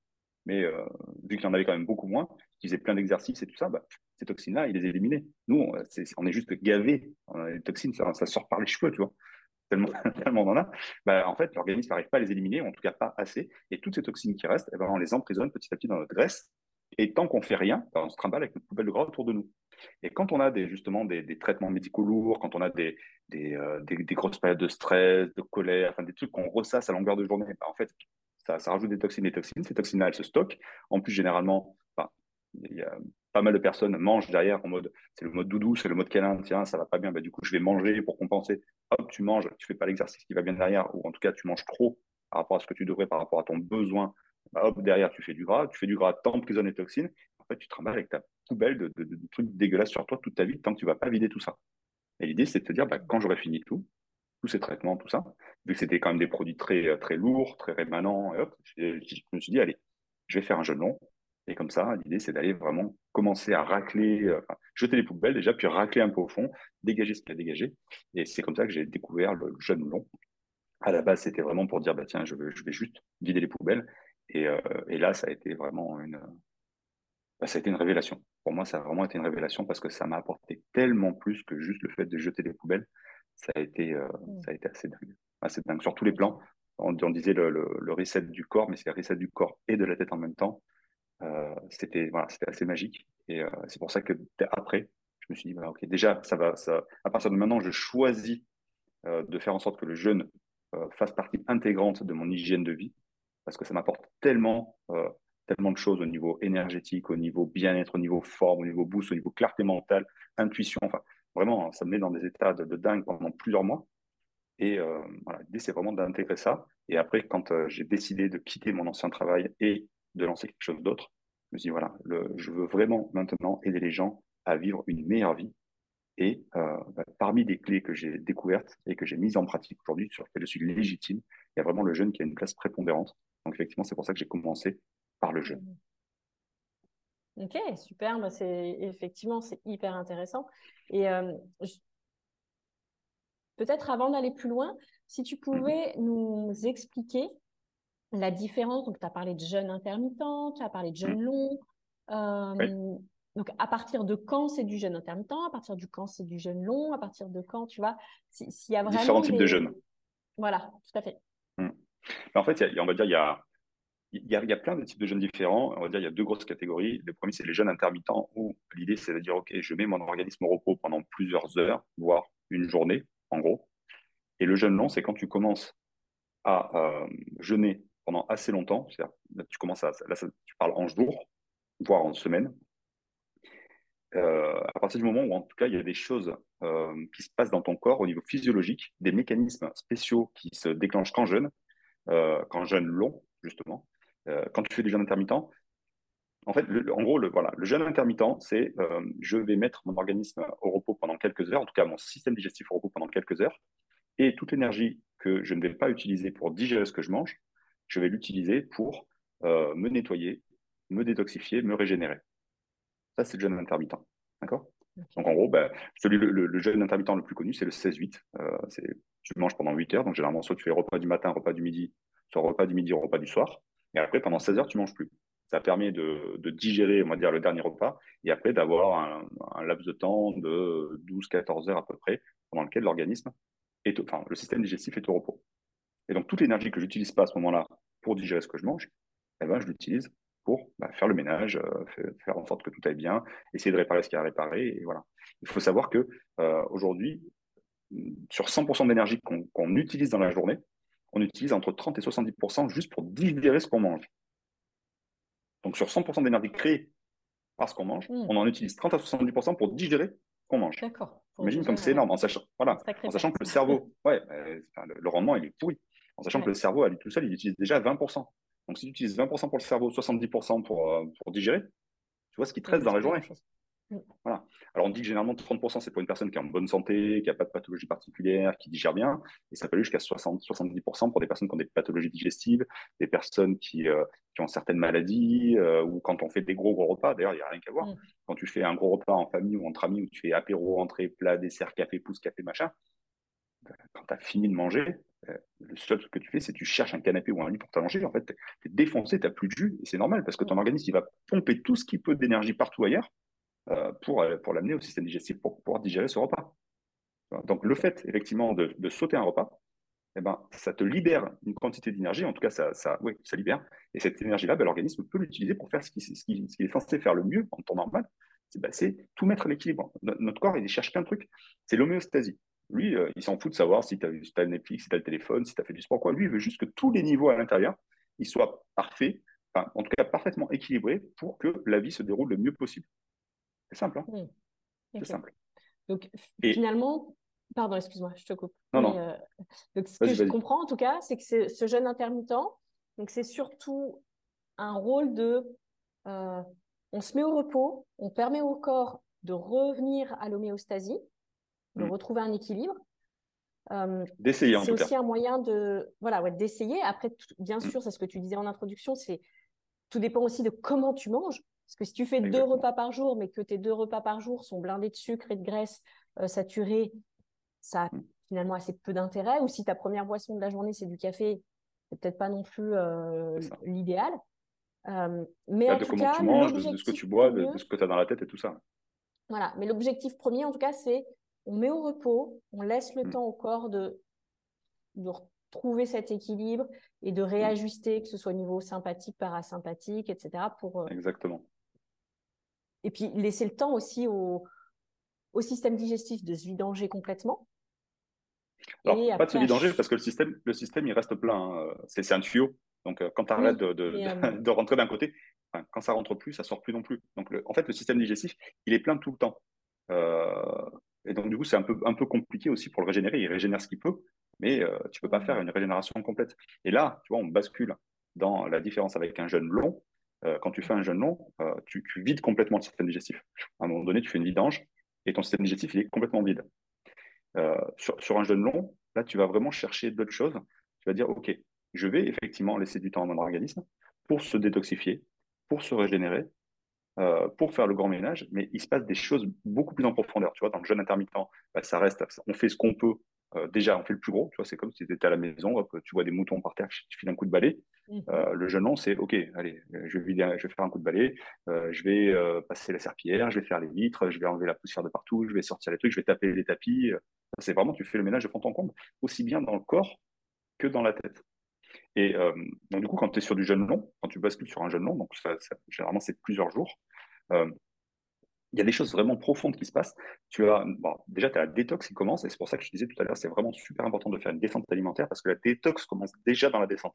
mais euh, vu qu'il en avait quand même beaucoup moins, qu'il faisait plein d'exercices et tout ça, bah, ces toxines-là, il les a éliminées. Nous, on est, juste gavés. les toxines, ça, sort par les cheveux, tu vois. Tellement, tellement on en a. Bah, en fait, l'organisme n'arrive pas à les éliminer, en tout cas pas assez. Et toutes ces toxines qui restent, eh ben, on les emprisonne petit à petit dans notre graisse. Et tant qu'on fait rien, bah, on se trimballe avec une poubelle de gras autour de nous. Et quand on a des, justement des, traitements médicaux lourds, quand on a des, euh, des, grosses périodes de stress, de colère, enfin des trucs qu'on ressasse à longueur de journée, bah, en fait, ça, ça, rajoute des toxines, des toxines. Ces toxines-là, elles se stockent. En plus, généralement, a pas mal de personnes mangent derrière en mode, c'est le mode doudou, c'est le mode câlin, tiens, ça va pas bien, du coup, je vais manger pour compenser. Hop, tu manges, tu fais pas l'exercice qui va bien derrière, ou en tout cas, tu manges trop par rapport à ce que tu devrais, par rapport à ton besoin. Bah, hop, derrière, tu fais du gras, tu fais du gras, t'emprisonnes les toxines. En fait, tu travailles avec ta poubelle de, trucs dégueulasses sur toi toute ta vie tant que tu vas pas vider tout ça. Et l'idée, c'est de te dire, bah, quand j'aurai fini tout, tous ces traitements, tout ça, vu que c'était quand même des produits très, euh, très lourds, très rémanents, hop, je, me suis dit, allez, je vais faire un jeûne long. Et comme ça, l'idée, c'est d'aller vraiment commencer à racler, euh, jeter les poubelles déjà, puis racler un peu au fond, dégager ce qu'il y a dégagé. Et c'est comme ça que j'ai découvert le jeûne long. À la base, c'était vraiment pour dire, bah, tiens, je vais juste vider les poubelles. Et, euh, et là, ça a été vraiment une, bah, ça a été une révélation. Pour moi, ça a vraiment été une révélation parce que ça m'a apporté tellement plus que juste le fait de jeter les poubelles. Ça a été, euh, mmh. ça a été assez dingue. Assez dingue sur tous les plans. On, disait le, le, reset du corps, mais c'est le reset du corps et de la tête en même temps. Euh, c'était voilà, c'était assez magique. Et c'est pour ça que après, je me suis dit, bah, ok, déjà, ça va, ça, à partir de maintenant, je choisis de faire en sorte que le jeûne fasse partie intégrante de mon hygiène de vie parce que ça m'apporte tellement tellement de choses au niveau énergétique, au niveau bien-être, au niveau forme, au niveau boost, au niveau clarté mentale, intuition. Enfin, vraiment, ça me met dans des états de, dingue pendant plusieurs mois. Et euh, voilà, l'idée, c'est vraiment d'intégrer ça. Et après, quand euh, j'ai décidé de quitter mon ancien travail et de lancer quelque chose d'autre, je me suis dit, voilà, je veux vraiment maintenant aider les gens à vivre une meilleure vie. Et euh, bah, parmi des clés que j'ai découvertes et que j'ai mises en pratique aujourd'hui, sur lesquelles je suis légitime, il y a vraiment le jeune qui a une place prépondérante. Donc effectivement, c'est pour ça que j'ai commencé le jeu. Ok, super. Bah, c'est effectivement c'est hyper intéressant. Et euh, peut-être avant d'aller plus loin, si tu pouvais nous expliquer la différence. Donc, tu as parlé de jeûne intermittent, tu as parlé de jeûne long. Euh, donc, à partir de quand c'est du jeûne intermittent, à partir du quand c'est du jeûne long, à partir de quand, tu vois, s'il y a vraiment différents types de jeûne. Voilà, tout à fait. Hmm. En fait, on va dire il y a il y, a, il y, a, plein de types de jeûnes différents. On va dire il y a deux grosses catégories. Le premier, c'est les jeûnes intermittents où l'idée, c'est de dire, OK, je mets mon organisme au repos pendant plusieurs heures, voire une journée, en gros. Et le jeûne long, c'est quand tu commences à euh, jeûner pendant assez longtemps. Là, tu commences à, là, tu parles en jours, voire en semaines. Euh, à partir du moment où, en tout cas, il y a des choses euh, qui se passent dans ton corps au niveau physiologique, des mécanismes spéciaux qui se déclenchent quand jeûne, quand jeûne long, justement, euh, quand tu fais des jeûnes intermittents. En fait, en gros, le, voilà, le jeûne intermittent, c'est euh, je vais mettre mon organisme au repos pendant quelques heures, en tout cas mon système digestif au repos pendant quelques heures, et toute l'énergie que je ne vais pas utiliser pour digérer ce que je mange, je vais l'utiliser pour euh, me nettoyer, me détoxifier, me régénérer. Ça, c'est le jeûne intermittent. D'accord? Donc, en gros, ben, celui, le, le, jeûne intermittent le plus connu, c'est le 16-8. Euh, tu manges pendant 8 heures. Donc, généralement, soit tu fais repas du matin, repas du midi, soit repas du midi, repas du soir. Et après, pendant 16 heures, tu manges plus. Ça permet de, digérer, on va dire, le dernier repas et après d'avoir un, un, laps de temps de 12-14 heures à peu près pendant lequel l'organisme est, enfin, le système digestif est au repos. Et donc, toute l'énergie que j'utilise pas à ce moment-là pour digérer ce que je mange, eh ben, je l'utilise pour bah, faire le ménage, euh, faire en sorte que tout aille bien, essayer de réparer ce qu'il y a à réparer. Et voilà. Il faut savoir que euh, aujourd'hui, sur 100% d'énergie qu'on qu utilise dans la journée, on utilise entre 30 et 70% juste pour digérer ce qu'on mange. Donc sur 100% d'énergie créée par ce qu'on mange, mmh. on en utilise 30 à 70% pour digérer ce qu'on mange. D'accord. Imagine comme c'est énorme, en sachant, voilà, en sachant que le cerveau, ouais, euh, le, le, rendement, il est pourri. En sachant ouais. que le cerveau, à lui tout seul, il utilise déjà 20%. Donc si tu utilises 20% pour le cerveau, 70% pour, euh, pour digérer, tu vois ce qui te reste dans la journée. Voilà. Alors on dit que généralement 30% c'est pour une personne qui est en bonne santé, qui n'a pas de pathologie particulière, qui digère bien, et ça peut aller jusqu'à 60-70% pour des personnes qui ont des pathologies digestives, des personnes qui, euh, qui ont certaines maladies, euh, ou quand on fait des gros gros repas, d'ailleurs il n'y a rien qu'à voir, mmh. quand tu fais un gros repas en famille ou entre amis, où tu fais apéro, entrée, plat, dessert, café, pouce, café, machin, quand tu as fini de manger, euh, le seul truc que tu fais, c'est que tu cherches un canapé ou un lit pour t'allonger. En fait, tu es défoncé, tu n'as plus de jus, et c'est normal parce que ton organisme il va pomper tout ce qui peut d'énergie partout ailleurs euh, pour, euh, pour l'amener au système digestif pour pouvoir digérer ce repas. Donc, le fait, effectivement, de, de sauter un repas, eh ben, ça te libère une quantité d'énergie, en tout cas, ça, ça, libère. Et cette énergie-là, ben, l'organisme peut l'utiliser pour faire ce qu'il qui, qui est censé faire le mieux en temps normal, c'est ben, tout mettre à l'équilibre. Notre corps, il cherche plein de trucs. C'est l'homéostasie. Lui, euh, il s'en fout de savoir si tu as, si as, Netflix, si tu as le téléphone, si tu as fait du sport, quoi. Lui, il veut juste que tous les niveaux à l'intérieur, ils soient parfaits, enfin, en tout cas parfaitement équilibrés pour que la vie se déroule le mieux possible. C'est simple. Hein mmh. C'est simple. Donc, Et... finalement, pardon, excuse-moi, je te coupe. Non, non. Euh, donc, ce que je comprends, en tout cas, c'est que ce jeûne intermittent, donc c'est surtout un rôle de euh, on se met au repos, on permet au corps de revenir à l'homéostasie, de mmh. retrouver un équilibre. Euh, d'essayer cas. C'est aussi un moyen de voilà ouais, d'essayer. Après, bien sûr, mmh. c'est ce que tu disais en introduction, c'est tout dépend aussi de comment tu manges. Parce que si tu fais Exactement. deux repas par jour, mais que tes deux repas par jour sont blindés de sucre et de graisse euh, saturée, ça a mmh. finalement assez peu d'intérêt. Ou si ta première boisson de la journée, c'est du café, c'est peut-être pas non plus euh, l'idéal. Euh, mais Là, en de tout comment cas, tu manges, de, de, ce que tu bois, de, de ce que tu as dans la tête et tout ça. Voilà, mais l'objectif premier, en tout cas, c'est on met au repos, on laisse le mmh. temps au corps de, de retrouver cet équilibre et de réajuster, que ce soit au niveau sympathique, parasympathique, etc. Pour, euh... Exactement. Et puis laisser le temps aussi au, au système digestif de se vidanger complètement. Alors, et pas de se vidanger parce que le système, le système il reste plein. Hein. C'est un tuyau. Donc, euh, quand tu arrêtes oui, de, de, et, euh... de, rentrer d'un côté, enfin, quand ça rentre plus, ça sort plus non plus. Donc, le, en fait, le système digestif, il est plein tout le temps. Euh, et donc, du coup, c'est un peu, un peu compliqué aussi pour le régénérer. Il régénère ce qu'il peut, mais euh, tu peux pas faire une régénération complète. Et là, tu vois, on bascule dans la différence avec un jeûne long. Euh, quand tu fais un jeûne long, euh, tu, vides complètement le système digestif. À un moment donné, tu fais une vidange et ton système digestif, il est complètement vide. Sur, sur, un jeûne long, là, tu vas vraiment chercher d'autres choses. Tu vas dire, OK, je vais effectivement laisser du temps à mon organisme pour se détoxifier, pour se régénérer, euh, pour faire le grand ménage, mais il se passe des choses beaucoup plus en profondeur. Tu vois, dans le jeûne intermittent, bah, ça reste, on fait ce qu'on peut. Euh, déjà, on fait le plus gros. Tu vois, c'est comme si tu étais à la maison, hop, tu vois des moutons par terre, tu files un coup de balai. Mmh. Euh, le jeûne long, c'est OK, allez, je vais, je vais faire un coup de balai, je vais passer la serpillière, je vais faire les vitres, je vais enlever la poussière de partout, je vais sortir les trucs, je vais taper les tapis. C'est vraiment, tu fais le ménage de fond en comble, aussi bien dans le corps que dans la tête. Et euh, donc, du coup, quand tu es sur du jeûne long, quand tu bascules sur un jeûne long, donc généralement, c'est plusieurs jours, euh, il y a des choses vraiment profondes qui se passent. Tu as, déjà, tu as la détox qui commence, et c'est pour ça que je disais tout à l'heure, c'est vraiment super important de faire une descente alimentaire parce que la détox commence déjà dans la descente.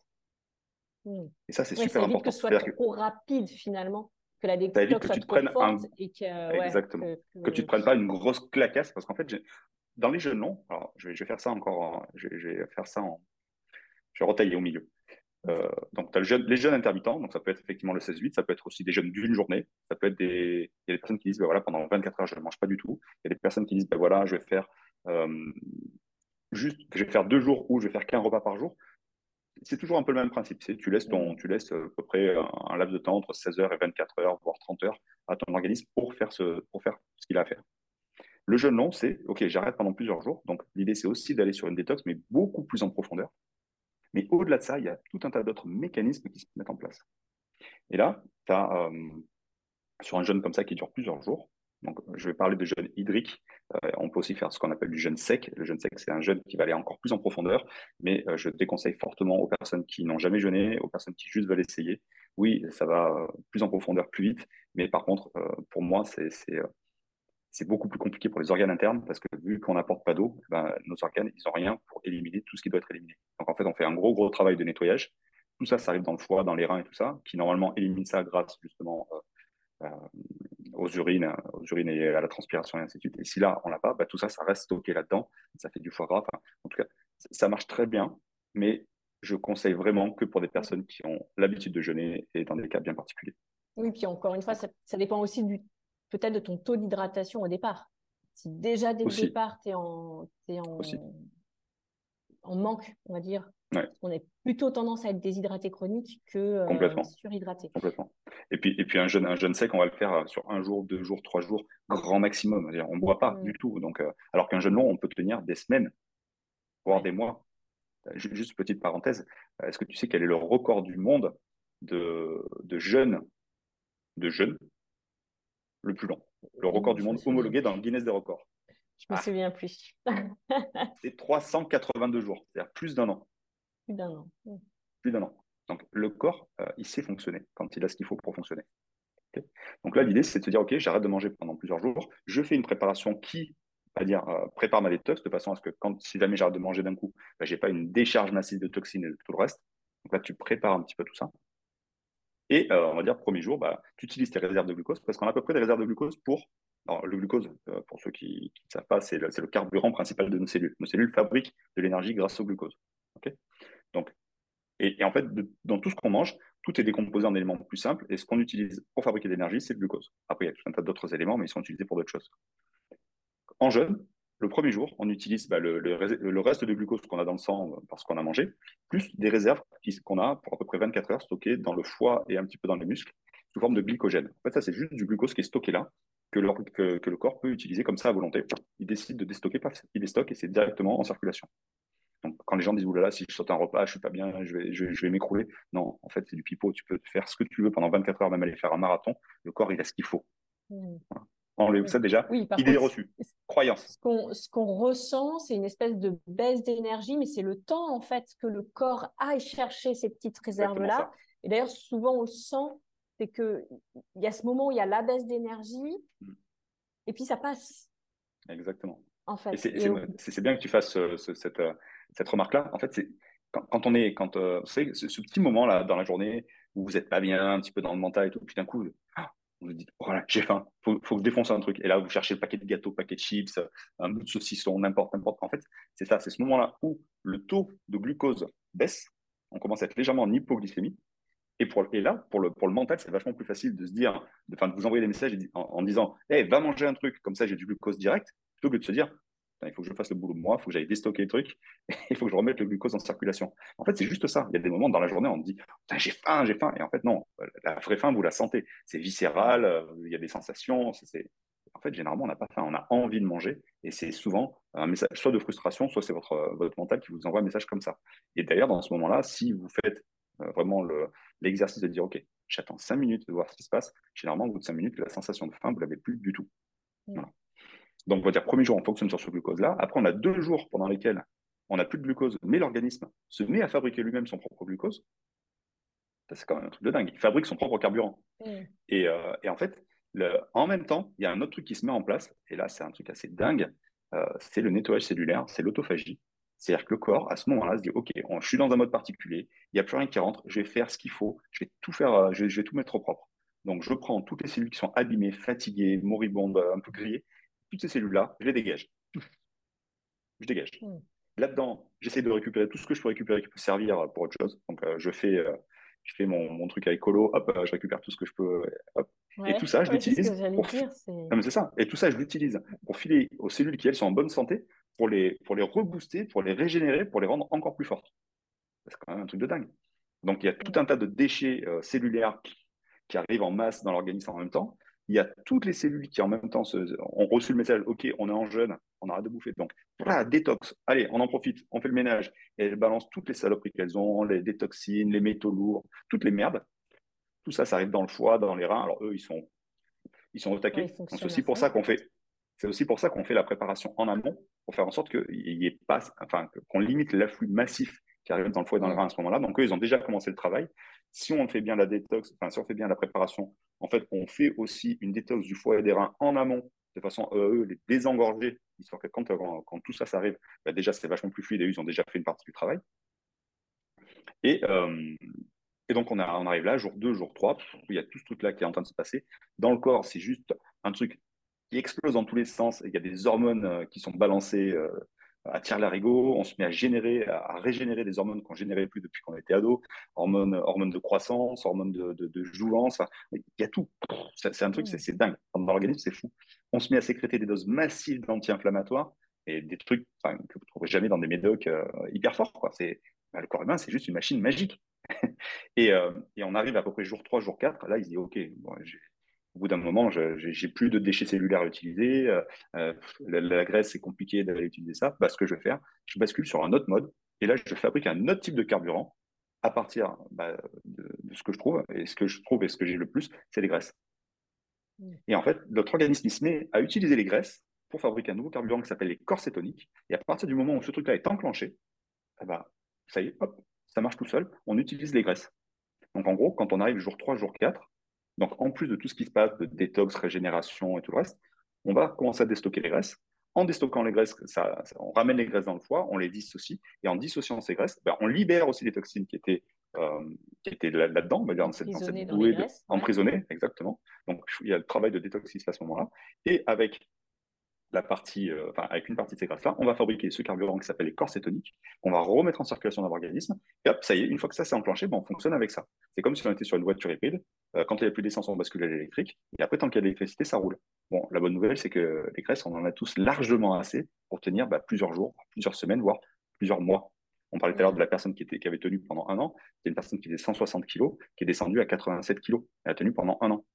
Hmm. Et ça, c'est super important. que ce soit trop rapide finalement, que la détox soit trop forte et que, Exactement. que, tu ne te prennes pas une grosse clacasse parce qu'en fait, dans les jeunes longs, alors je vais, je vais, faire ça encore, je vais, faire ça en, retailler au milieu. Euh, donc, tu as les jeunes intermittents, donc ça peut être effectivement le 16-8, ça peut être aussi des jeunes d'une journée, ça peut être des. Il y a des personnes qui disent, ben voilà, pendant 24 heures, je ne mange pas du tout. Il y a des personnes qui disent, ben voilà, je vais faire euh, juste, je vais faire deux jours ou je vais faire qu'un repas par jour. C'est toujours un peu le même principe. C'est tu laisses ton, tu laisses à peu près un, laps de temps entre 16 heures et 24 heures, voire 30 heures à ton organisme pour faire ce, pour faire ce qu'il a à faire. Le jeûne long, c'est OK, j'arrête pendant plusieurs jours. Donc, l'idée, c'est aussi d'aller sur une détox, mais beaucoup plus en profondeur. Mais au-delà de ça, il y a tout un tas d'autres mécanismes qui se mettent en place. Et là, euh, sur un jeûne comme ça qui dure plusieurs jours, donc je vais parler de jeûne hydrique, euh, on peut aussi faire ce qu'on appelle du jeûne sec. Le jeûne sec, c'est un jeûne qui va aller encore plus en profondeur, mais euh, je déconseille fortement aux personnes qui n'ont jamais jeûné, aux personnes qui juste veulent essayer. Oui, ça va plus en profondeur plus vite, mais par contre, pour moi, c'est c'est beaucoup plus compliqué pour les organes internes parce que vu qu'on n'apporte pas d'eau, ben, nos organes, ils n'ont rien pour éliminer tout ce qui doit être éliminé. Donc en fait, on fait un gros, gros travail de nettoyage. Tout ça, ça arrive dans le foie, dans les reins et tout ça, qui normalement élimine ça grâce justement euh, euh, aux urines, aux urines et à la transpiration et ainsi de suite. Et si là, on l'a pas, ben, tout ça, ça reste stocké là-dedans. Ça fait du foie gras. en tout cas, ça marche très bien, mais je conseille vraiment que pour des personnes qui ont l'habitude de jeûner et dans des cas bien particuliers. Oui, puis encore une fois, ça dépend aussi du peut-être de ton taux d'hydratation au départ. Si déjà dès le départ, tu es, en, en, en, manque, on va dire, on a plutôt tendance à être déshydraté chronique que euh, surhydraté. Complètement. Et puis, et puis un, jeûne, un jeûne sec, on va le faire euh, sur un jour, deux jours, trois jours, grand maximum. On ne boit pas mm. du tout. Donc, euh, alors qu'un jeûne long, on peut tenir des semaines, voire des mois. Juste petite parenthèse, est-ce que tu sais quel est le record du monde de, de jeûne de jeûne le plus long. Le record du monde homologué dans le Guinness des records. Je me ah. souviens plus. c'est 382 jours, c'est-à-dire plus d'un an. Plus d'un an. Plus d'un an. Donc le corps, euh, il sait fonctionner quand il a ce qu'il faut pour fonctionner. Donc là, l'idée, c'est de se dire, OK, j'arrête de manger pendant plusieurs jours, je fais une préparation qui, à dire, euh, prépare ma détox de façon à ce que quand, si jamais j'arrête de manger d'un coup, bah, je n'ai pas une décharge massive de toxines et tout le reste. Donc là, tu prépares un petit peu tout ça. Et euh, on va dire, premier jour, bah, tu utilises tes réserves de glucose parce qu'on a à peu près des réserves de glucose pour. Alors, le glucose, euh, pour ceux qui ne savent pas, c'est le, carburant principal de nos cellules. Nos cellules fabriquent de l'énergie grâce au glucose. Donc, et, en fait, dans tout ce qu'on mange, tout est décomposé en éléments plus simples. Et ce qu'on utilise pour fabriquer de l'énergie, c'est le glucose. Après, il y a tout un tas d'autres éléments, mais ils sont utilisés pour d'autres choses. En jeûne, le premier jour, on utilise bah, le, reste de glucose qu'on a dans le sang euh, parce qu'on a mangé, plus des réserves qu'on a pour à peu près 24 heures stockées dans le foie et un petit peu dans les muscles, sous forme de glycogène. En fait, ça, c'est juste du glucose qui est stocké là, que le, que, le corps peut utiliser comme ça à volonté. Il décide de déstocker, paf, il déstocke et c'est directement en circulation. Donc, quand les gens disent, oulala, si je saute un repas, je suis pas bien, je vais, je, vais m'écrouler. Non, en fait, c'est du pipeau. Tu peux faire ce que tu veux pendant 24 heures, même aller faire un marathon. Le corps, il a ce qu'il faut. Mmh enlève ça déjà. Oui, Idée reçue, croyance. Ce qu'on ressent, c'est une espèce de baisse d'énergie, mais c'est le temps en fait que le corps aille chercher ces petites réserves-là. Et d'ailleurs, souvent on le sent, c'est qu'il y a ce moment où il y a la baisse d'énergie, mm. et puis ça passe. Exactement. En fait. C'est bien que tu fasses cette, euh, cette remarque-là. En fait, c'est quand, on est, quand, euh, ce, ce, petit moment-là dans la journée où vous n'êtes pas bien, un petit peu dans le mental et tout, puis d'un coup, ah, vous dites, voilà, j'ai faim, faut, faut que je défonce un truc. Et là, vous cherchez le paquet de gâteaux, paquet de chips, un bout de saucisson, n'importe, n'importe. En fait, c'est ça, c'est ce moment-là où le taux de glucose baisse, on commence à être légèrement en hypoglycémie. Et, pour, et là, pour le, pour le mental, c'est vachement plus facile de se dire, de, de vous envoyer des messages en, disant, hey, va manger un truc, comme ça j'ai du glucose direct, plutôt que de se dire, il faut que je fasse le boulot de moi, il faut que j'aille déstocker le truc, il faut que je remette le glucose en circulation. En fait, c'est juste ça. Il y a des moments dans la journée, on dit j'ai faim, j'ai faim. Et en fait, non, la vraie faim, vous la sentez. C'est viscéral, euh, il y a des sensations. En fait, généralement, on n'a pas faim, on a envie de manger. Et c'est souvent un message soit de frustration, soit c'est votre, votre mental qui vous envoie un message comme ça. Et d'ailleurs, dans ce moment-là, si vous faites euh, vraiment l'exercice de dire OK, j'attends cinq minutes de voir ce qui se passe, généralement, au bout de cinq minutes, la sensation de faim, vous ne l'avez plus du tout. Voilà. Donc, on va dire, premier jour, on fonctionne sur ce glucose-là. Après, on a deux jours pendant lesquels on n'a plus de glucose, mais l'organisme se met à fabriquer lui-même son propre glucose, c'est quand même un truc de dingue. Il fabrique son propre carburant. Euh, et, en fait, en même temps, il y a un autre truc qui se met en place, et là, c'est un truc assez dingue, euh, c'est le nettoyage cellulaire, c'est l'autophagie. C'est-à-dire que le corps, à ce moment-là, se dit OK, je suis dans un mode particulier, il n'y a plus rien qui rentre, je vais faire ce qu'il faut, je vais tout faire, euh, je, vais tout mettre au propre. Donc, je prends toutes les cellules qui sont abîmées, fatiguées, moribondes, un peu grillées, toutes ces cellules-là, je les dégage. Je dégage. Hmm. Là-dedans, j'essaie de récupérer tout ce que je peux récupérer qui peut servir pour autre chose. Donc, euh, je fais, je fais mon, mon, truc avec Colo, hop, je récupère tout ce que je peux, hop, et tout ça, je l'utilise. c'est ça. Et tout ça, je l'utilise pour filer aux cellules qui, elles, sont en bonne santé, pour les, pour les rebooster, pour les régénérer, pour les rendre encore plus fortes. C'est quand même un truc de dingue. Donc, il y a tout un tas de déchets euh, cellulaires qui arrivent en masse dans l'organisme en même temps. Il y a toutes les cellules qui, en même temps, ont reçu le message OK, on est en jeûne, on arrête de bouffer. Donc, voilà, détox. Allez, on en profite, on fait le ménage. Et elles balancent toutes les saloperies qu'elles ont, les détoxines, les métaux lourds, toutes les merdes. Tout ça, ça arrive dans le foie, dans les reins. Alors eux, ils sont, ils sont au taquet. c'est aussi pour ça qu'on fait. C'est aussi pour ça qu'on fait la préparation en amont pour faire en sorte qu'il y ait pas, enfin, qu'on limite l'afflux massif qui arrive dans le foie et dans le rein à ce moment-là. Donc eux, ils ont déjà commencé le travail. Si on fait bien la détox, enfin, si on fait bien la préparation, en fait, on fait aussi une détox du foie et des reins en amont de façon à eux les désengorger, histoire que quand, quand, tout ça, ça arrive, bah, déjà c'est vachement plus fluide et eux, ils ont déjà fait une partie du travail. Et, euh, et donc, on, arrive là, jour 2, jour 3, il y a tout ce truc-là qui est en train de se passer. Dans le corps, c'est juste un truc qui explose dans tous les sens. Il y a des hormones euh, qui sont balancées euh, à tire larigot. On se met à générer, à régénérer des hormones qu'on générait plus depuis qu'on était ado. Hormones, hormones de croissance, hormones de, de, jouvence. il y a tout. C'est un truc, c'est dingue. Dans l'organisme, c'est fou. On se met à sécréter des doses massives d'anti-inflammatoires et des trucs que vous ne trouverez jamais dans des médocs euh, hyper forts. Quoi. Bah, le corps humain, c'est juste une machine magique. Euh, et, on arrive à peu près jour 3, jour 4. Là, il se dit, OK, au bout d'un moment, je n'ai plus de déchets cellulaires à utiliser. Euh, euh, la, graisse, c'est compliqué d'aller utiliser ça. Bah, ce que je vais faire, je bascule sur un autre mode. Et là, je fabrique un autre type de carburant à partir bah, de, ce que je trouve. Et ce que je trouve et ce que j'ai le plus, c'est les graisses. Et en fait, notre organisme se met à utiliser les graisses pour fabriquer un nouveau carburant qui s'appelle les corps cétoniques. Et à partir du moment où ce truc-là est enclenché, bah, ça y est, hop, ça marche tout seul, on utilise les graisses. Donc en gros, quand on arrive jour 3, jour 4, donc en plus de tout ce qui se passe, de détox, régénération et tout le reste, on va commencer à déstocker les graisses. En déstockant les graisses, ça, on ramène les graisses dans le foie, on les dissocie, et en dissociant ces graisses, ben, on libère aussi les toxines qui étaient, euh, qui étaient là-dedans, là dans cette, dans cette bouée emprisonnées, exactement. Donc il y a le travail de détox à ce moment-là. Et avec la partie, euh, enfin, avec une partie de ces graisses-là, on va fabriquer ce carburant qui s'appelle les corps cétoniques, qu'on va remettre en circulation dans l'organisme, et hop, ça y est, une fois que ça s'est enclenché, ben, on fonctionne avec ça. C'est comme si on était sur une voiture hybride, euh, quand il n'y a plus d'essence, on bascule à l'électrique, et après, tant qu'il y a de l'électricité, ça roule. Bon, la bonne nouvelle, c'est que les graisses, on en a tous largement assez pour tenir bah, plusieurs jours, plusieurs semaines, voire plusieurs mois. On parlait tout à l'heure de la personne qui, qui avait tenu pendant un an, c'est une personne qui faisait 160 kg, qui est descendue à 87 kg. Elle a tenu pendant un an.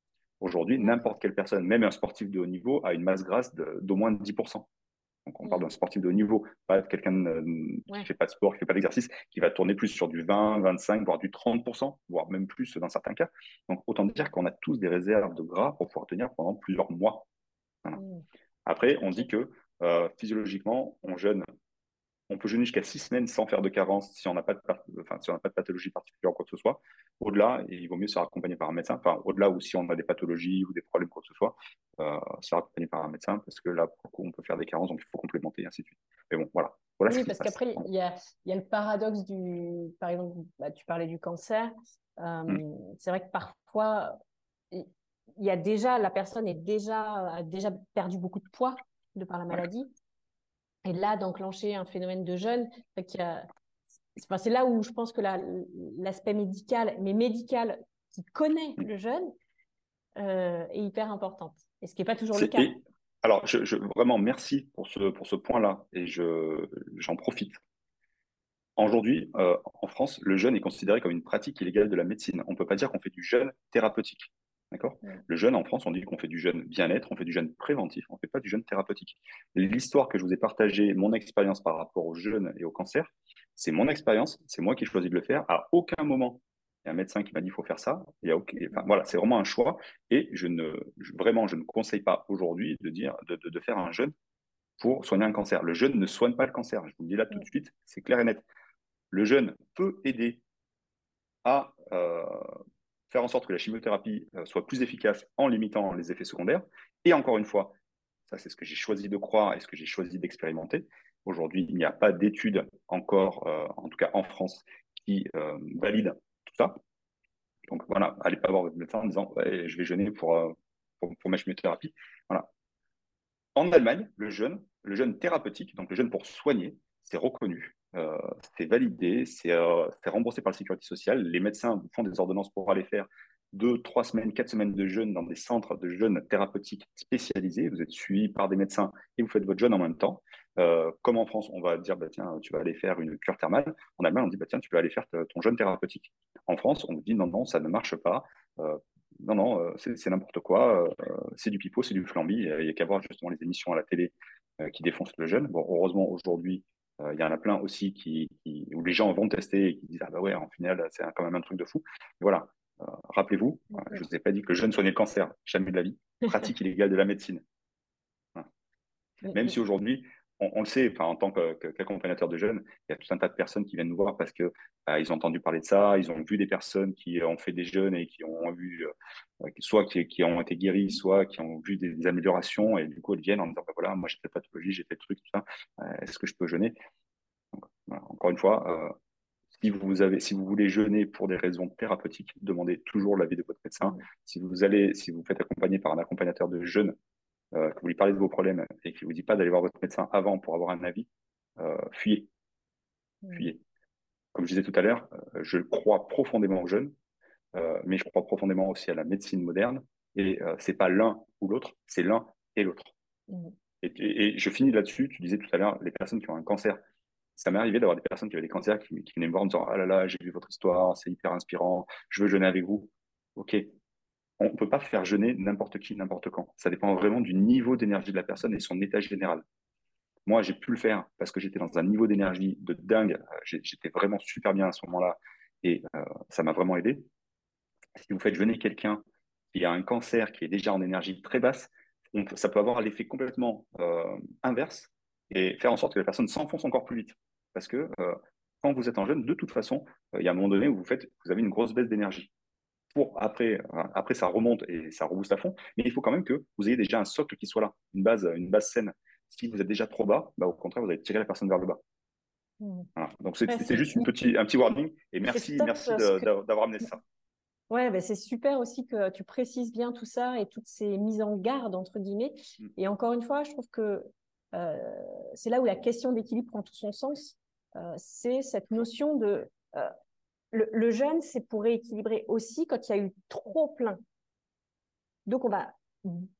Aujourd'hui, n'importe quelle personne, même un sportif de haut niveau, a une masse grasse d'au moins 10%. Donc, on parle mm. d'un sportif de haut niveau, pas de quelqu'un euh, qui ne fait pas de sport, qui ne fait pas d'exercice, qui va tourner plus sur du 20, 25, voire du 30%, voire même plus dans certains cas. Donc, autant dire qu'on a tous des réserves de gras pour pouvoir tenir pendant plusieurs mois. Mm. Après, on dit que euh, physiologiquement, on jeûne on peut jeûner jusqu'à six semaines sans faire de carence si on n'a pas, de, enfin, si pas de pathologie particulière ou quoi que ce soit. Au-delà, il vaut mieux se faire accompagner par un médecin. Enfin, au-delà ou si on a des pathologies ou des problèmes, quoi que ce soit, euh, se faire accompagner par un médecin parce que là, pour on peut faire des carences, donc il faut complémenter et ainsi de suite. Mais bon, voilà. voilà oui, parce qu'après, il y a, y a, le paradoxe du. Par exemple, bah, tu parlais du cancer. Euh, mmh. C'est vrai que parfois, il y a déjà, la personne est déjà, a déjà perdu beaucoup de poids de par la maladie. Et là, d'enclencher un phénomène de jeûne, c'est là où je pense que l'aspect médical, mais médical qui connaît le jeûne, euh, est hyper importante. Et ce qui n'est pas toujours le cas. alors, je, vraiment, merci pour ce, pour ce point-là. Et j'en profite. Aujourd'hui, euh, en France, le jeûne est considéré comme une pratique illégale de la médecine. On ne peut pas dire qu'on fait du jeûne thérapeutique. D'accord? Le jeûne en France, on dit qu'on fait du jeûne bien-être, on fait du jeûne préventif, on ne fait pas du jeûne thérapeutique. L'histoire que je vous ai partagée, mon expérience par rapport au jeûne et au cancer, c'est mon expérience, c'est moi qui ai choisi de le faire. À aucun moment, il y a un médecin qui m'a dit qu'il faut faire ça. Il y a enfin, voilà, c'est vraiment un choix. Et je ne, vraiment, je ne conseille pas aujourd'hui de dire de, faire un jeûne pour soigner un cancer. Le jeûne ne soigne pas le cancer. Je vous le dis là tout de suite, c'est clair et net. Le jeûne peut aider à euh, faire en sorte que la chimiothérapie euh, soit plus efficace en limitant les effets secondaires. Et encore une fois, ça c'est ce que j'ai choisi de croire et ce que j'ai choisi d'expérimenter. Aujourd'hui, il n'y a pas d'études encore, euh, en tout cas en France, qui valident tout ça. Donc voilà, allez pas voir votre médecin en disant je vais jeûner pour, pour, pour ma chimiothérapie. Voilà, en Allemagne, le jeûne, le jeûne thérapeutique, donc le jeûne pour soigner, c'est reconnu, euh, c'est validé, euh, c'est remboursé par la sécurité sociale. Les médecins font des ordonnances pour aller faire deux, trois semaines, quatre semaines de jeûne dans des centres de jeûne thérapeutiques spécialisés. Vous êtes suivi par des médecins et vous faites votre jeûne en même temps. Euh, comme en France, on va dire, bah, tiens, tu vas aller faire une cure thermale. En Allemagne, on dit, bah, tiens, tu vas aller faire ton jeûne thérapeutique. En France, on dit, non, non, ça ne marche pas non, non, euh, c'est n'importe quoi, euh, c'est du pipeau, c'est du flambi. Il n'y a qu'à voir justement les émissions à la télé euh, qui défoncent le jeune. Bon, heureusement, aujourd'hui, il y en a plein aussi qui, où les gens vont tester et qui disent Ah bah ouais, en final, c'est quand même un truc de fou. voilà, rappelez-vous, je ne vous ai pas dit que le jeune soignait le cancer, jamais de la vie. Pratique illégale de la médecine. Même si aujourd'hui, on, le sait, en tant qu'accompagnateur de jeunes, il y a tout un tas de personnes qui viennent nous voir parce que bah, ont entendu parler de ça, ils ont vu des personnes qui ont fait des jeunes et qui ont vu, euh, soit qui, ont été guéris, soit qui ont vu des, améliorations et du coup, elles viennent en disant bah, voilà, moi j'ai cette pathologie, j'ai tel truc, tout ça, euh, est-ce que je peux jeûner? Encore une fois, euh, si vous, si vous voulez jeûner pour des raisons thérapeutiques, demandez toujours l'avis de votre médecin. Si vous allez, si vous faites accompagner par un accompagnateur de jeûne euh, que vous lui parlez de vos problèmes et qu'il ne vous dit pas d'aller voir votre médecin avant pour avoir un avis, euh, fuyez. Fuyez. Comme je disais tout à l'heure, euh, je crois profondément aux jeunes, mais je crois profondément aussi à la médecine moderne. Et ce n'est pas l'un ou l'autre, c'est l'un et l'autre. Et, je finis là-dessus. Tu disais tout à l'heure, les personnes qui ont un cancer. Ça m'est arrivé d'avoir des personnes qui avaient des cancers qui, qui venaient me voir en me disant Ah là là, j'ai vu votre histoire, c'est hyper inspirant, je veux jeûner avec vous. Ok, on ne peut pas faire jeûner n'importe qui, n'importe quand. Ça dépend vraiment du niveau d'énergie de la personne et son état général. Moi, j'ai pu le faire parce que j'étais dans un niveau d'énergie de dingue. Euh, j'étais vraiment super bien à ce moment-là et euh, ça m'a vraiment aidé. Si vous faites jeûner quelqu'un qui a un cancer qui est déjà en énergie très basse, ça peut avoir l'effet complètement euh, inverse et faire en sorte que la personne s'enfonce encore plus vite. Parce que quand vous êtes en jeûne, de toute façon, il y a un moment donné où vous, faites, vous avez une grosse baisse d'énergie pour après, après ça remonte et ça rebooste à fond, mais il faut quand même que vous ayez déjà un socle qui soit là, une base, une base saine. Si vous êtes déjà trop bas, bah, au contraire, vous allez tirer la personne vers le bas. Mmh. Donc c'est juste une un petit warning et merci, merci d'avoir amené ça. Ouais, bah, c'est super aussi que tu précises bien tout ça et toutes ces mises en garde, entre guillemets. Mmh. Et encore une fois, je trouve que euh, c'est là où la question d'équilibre prend tout son sens. Euh, c'est cette notion de euh, le, jeûne, c'est pour rééquilibrer aussi quand il y a eu trop plein. Donc, on va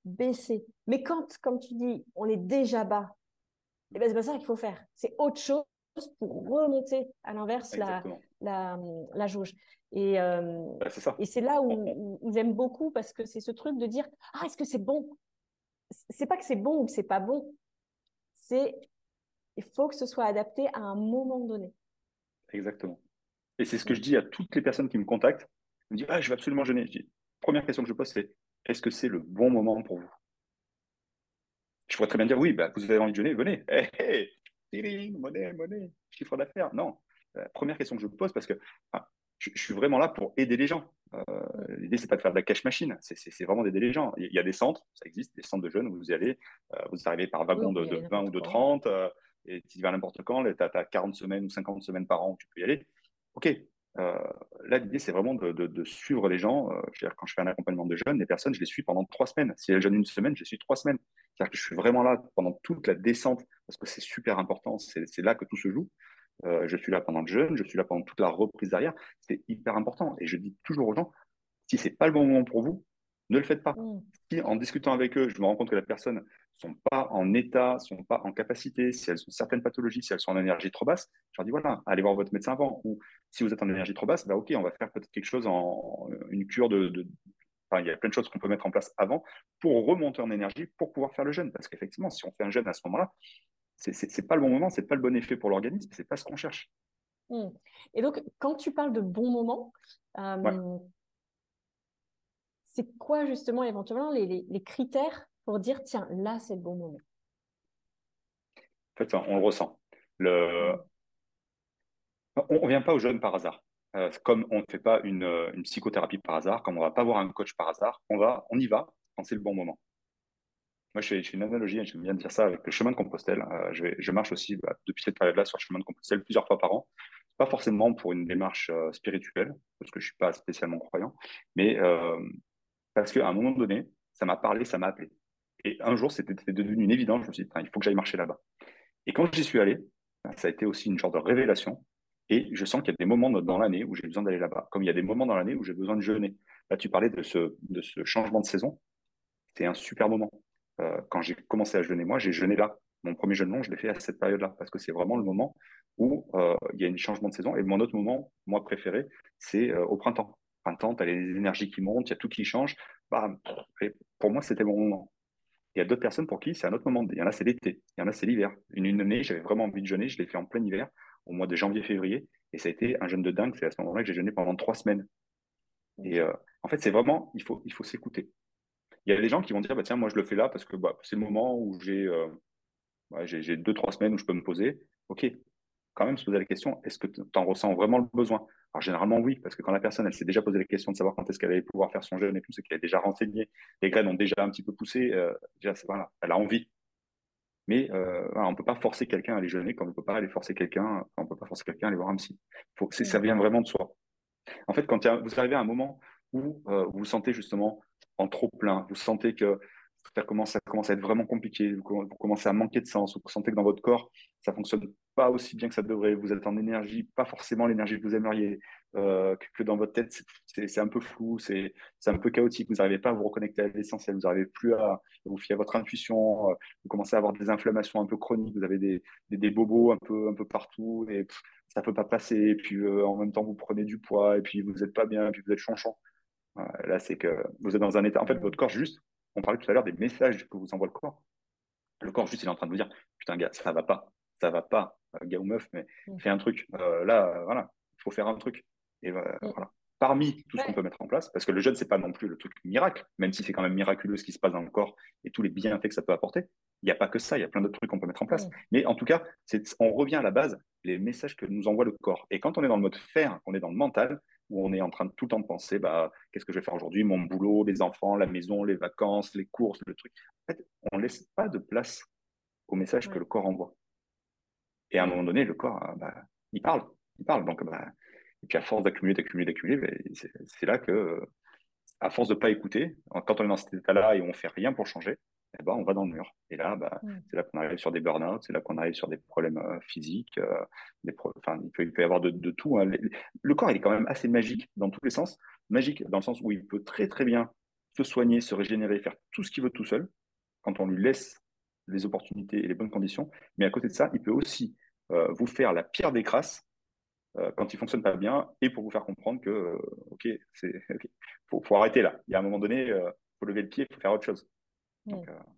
baisser. Mais quand, comme tu dis, on est déjà bas, eh ben, c'est pas ça qu'il faut faire. C'est autre chose pour remonter à l'inverse la, la, jauge. Et, euh, et c'est là où, j'aime beaucoup parce que c'est ce truc de dire Ah, est-ce que c'est bon? C'est pas que c'est bon ou que c'est pas bon. C'est il faut que ce soit adapté à un moment donné. Exactement. Et c'est ce que je dis à toutes les personnes qui me contactent. Ils me disent, ah, je vais absolument jeûner. Je dis, première question que je pose, c'est, est-ce que c'est le bon moment pour vous? Je pourrais très bien dire, oui, bah, vous avez envie de jeûner, venez. Hey, hey, monnaie, monnaie, chiffre d'affaires. Non. Euh, première question que je pose, parce que je, suis vraiment là pour aider les gens. Euh, L'idée, c'est pas de faire de la cash machine, c'est vraiment d'aider les gens. Il y a des centres, ça existe, des centres de jeunes où vous y allez, euh, vous arrivez par wagon de, 20 ou de 30, euh, et tu y vas n'importe quand, tu as, 40 semaines ou 50 semaines par an où tu peux y aller. OK, euh, là, l'idée, c'est vraiment de, suivre les gens. Euh, quand je fais un accompagnement de jeunes, les personnes, je les suis pendant trois semaines. Si elles jeûnent une semaine, je les suis trois semaines. C'est-à-dire que je suis vraiment là pendant toute la descente, parce que c'est super important, c'est là que tout se joue. Euh, je suis là pendant le jeûne, je suis là pendant toute la reprise derrière. C'est hyper important. Et je dis toujours aux gens, si c'est pas le bon moment pour vous, ne le faites pas. Mmh. Si en discutant avec eux, je me rends compte que la personne sont pas en état, sont pas en capacité, si elles ont certaines pathologies, si elles sont en énergie trop basse, je leur dis voilà, allez voir votre médecin avant. Ou si vous êtes en énergie trop basse, bah ok, on va faire peut-être quelque chose en une cure de, Enfin, il y a plein de choses qu'on peut mettre en place avant pour remonter en énergie pour pouvoir faire le jeûne. Parce qu'effectivement, si on fait un jeûne à ce moment-là, c'est n'est pas le bon moment, c'est pas le bon effet pour l'organisme, c'est pas ce qu'on cherche. Mmh. Et donc, quand tu parles de bon moment, euh, c'est quoi justement éventuellement les, les, critères pour dire tiens, là, c'est le bon moment En fait, on le ressent. Le... On ne vient pas aux jeunes par hasard. Euh, comme on ne fait pas une, une, psychothérapie par hasard, comme on ne va pas voir un coach par hasard, on, va, on y va quand c'est le bon moment. Moi, je fais, une analogie, et j'aime bien dire ça, avec le chemin de Compostelle. Euh, je, je, marche aussi bah, depuis cette période-là sur le chemin de Compostelle plusieurs fois par an. Pas forcément pour une démarche euh, spirituelle, parce que je ne suis pas spécialement croyant, mais euh, parce qu'à un moment donné, ça m'a parlé, ça m'a appelé. Et un jour, c'était devenu une évidence. Je me suis dit, il faut que j'aille marcher là-bas. Et quand j'y suis allé, bah, ça a été aussi une sorte de révélation. Et je sens qu'il y a des moments dans l'année où j'ai besoin d'aller là-bas, comme il y a des moments dans l'année où j'ai besoin de jeûner. Là, tu parlais de ce, changement de saison. C'est un super moment. Euh, quand j'ai commencé à jeûner, moi, j'ai jeûné là. Mon premier jeûne long, je l'ai fait à cette période-là, parce que c'est vraiment le moment où euh, il y a un changement de saison. Et mon autre moment, moi préféré, c'est euh, au printemps. Printemps, tu as les énergies qui montent, il y a tout qui change. Pour moi, c'était mon moment. Il y a d'autres personnes pour qui c'est un autre moment. Il y en a, c'est l'été. Il y en a, c'est l'hiver. Une, une année, j'avais vraiment envie de jeûner. Je l'ai fait en plein hiver, au mois de janvier-février. Et ça a été un jeûne de dingue. C'est à ce moment-là que j'ai jeûné pendant trois semaines. Et euh, en fait, c'est vraiment, il faut, il faut s'écouter. Il y a des gens qui vont dire, bah, tiens, moi, je le fais là parce que bah, c'est le moment où j'ai euh, j'ai deux, trois semaines où je peux me poser. OK, quand même se poser la question, est-ce que tu en ressens vraiment le besoin? Alors, généralement, oui, parce que quand la personne, elle s'est déjà posé la question de savoir quand est-ce qu'elle allait pouvoir faire son jeûne et tout, c'est qu'elle est déjà renseignée, les graines ont déjà un petit peu poussé, euh, déjà, voilà, elle a envie. Mais euh, on ne peut pas forcer quelqu'un à aller jeûner comme on ne peut pas aller forcer quelqu'un, on peut pas forcer quelqu'un à aller voir un psy. Faut, ça vient vraiment de soi. En fait, quand vous arrivez à un moment où euh, vous vous sentez justement en trop plein, vous sentez que ça commence, ça commence à être vraiment compliqué, vous, commencez à manquer de sens, vous sentez que dans votre corps, ça fonctionne pas aussi bien que ça devrait, vous êtes en énergie, pas forcément l'énergie que vous aimeriez, euh, que, dans votre tête, c'est un peu flou, c'est un peu chaotique, vous n'arrivez pas à vous reconnecter à l'essentiel, vous n'arrivez plus à vous fier à votre intuition, euh, vous commencez à avoir des inflammations un peu chroniques, vous avez des, des, bobos un peu, un peu partout, et ça ne peut pas passer, et puis euh, en même temps, vous prenez du poids, et puis vous n'êtes pas bien, et puis vous êtes chanchant. là, c'est que vous êtes dans un état, en fait, votre corps juste on parlait tout à l'heure des messages que vous envoie le corps. Le corps, juste, il est en train de vous dire Putain, gars, ça va pas, ça va pas, gars ou meuf, mais mm. fais un truc. Euh, là, euh, voilà, il faut faire un truc. Et mm. voilà. Parmi tout ce qu'on peut mettre en place, parce que le jeûne, c'est pas non plus le truc miracle, même si c'est quand même miraculeux ce qui se passe dans le corps et tous les bienfaits que ça peut apporter. Il n'y a pas que ça, il y a plein d'autres trucs qu'on peut mettre en place. Mm. Mais en tout cas, on revient à la base, les messages que nous envoie le corps. Et quand on est dans le mode faire, on est dans le mental, où on est en train de tout le temps de penser bah, qu'est-ce que je vais faire aujourd'hui, mon boulot, les enfants, la maison, les vacances, les courses, le truc. En fait, on ne laisse pas de place au message que le corps envoie. Et à un moment donné, le corps, ah, bah, il parle. Il parle. Donc, bah, et puis à force d'accumuler, d'accumuler, d'accumuler, bah, c'est là que, à force de ne pas écouter, quand on est dans cet état-là et on ne fait rien pour changer, eh ben, on va dans le mur. Et là, bah, c'est là qu'on arrive sur des burn-out, c'est là qu'on arrive sur des problèmes euh, physiques. Euh, des il, peut, il, peut, y avoir de, tout. Hein. Le, corps, il est quand même assez magique dans tous les sens. Magique dans le sens où il peut très, très bien se soigner, se régénérer, faire tout ce qu'il veut tout seul, quand on lui laisse les opportunités et les bonnes conditions. Mais à côté de ça, il peut aussi euh, vous faire la pierre des crasses quand il fonctionne pas bien et pour vous faire comprendre que, OK, c'est faut, faut, arrêter là. Il y a un moment donné, il faut lever le pied, il faut faire autre chose. Mm.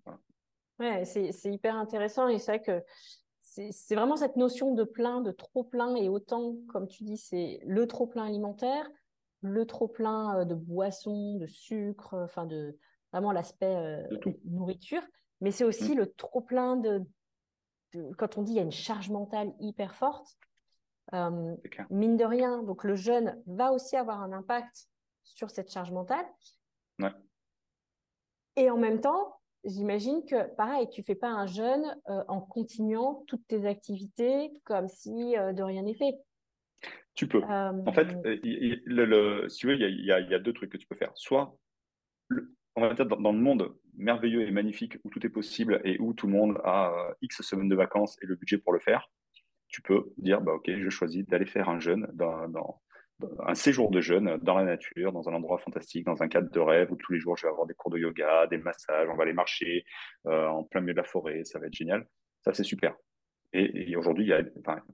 Euh, ouais, c'est hyper intéressant et c'est vrai que c'est vraiment cette notion de plein, de trop plein et autant, comme tu dis, c'est le trop plein alimentaire, le trop plein euh, de boissons, de sucre, enfin de vraiment l'aspect euh, nourriture, mais c'est aussi mm. le trop plein de, quand on dit il y a une charge mentale hyper forte. mine de rien, donc le jeûne va aussi avoir un impact sur cette charge mentale. Ouais. Et en même temps, j'imagine que, pareil, tu fais pas un jeûne euh, en continuant toutes tes activités comme si euh, de rien n'était. Tu peux. En fait, euh, le, si tu veux, il y, a, deux trucs que tu peux faire. Soit, on va dire, dans, le monde merveilleux et magnifique où tout est possible et où tout le monde a X semaines de vacances et le budget pour le faire, tu peux dire, bah, OK, je choisis d'aller faire un jeûne dans, un séjour de jeûne dans la nature, dans un endroit fantastique, dans un cadre de rêve où tous les jours je vais avoir des cours de yoga, des massages, on va aller marcher euh, en plein milieu de la forêt, ça va être génial. Ça, c'est super. Et, aujourd'hui,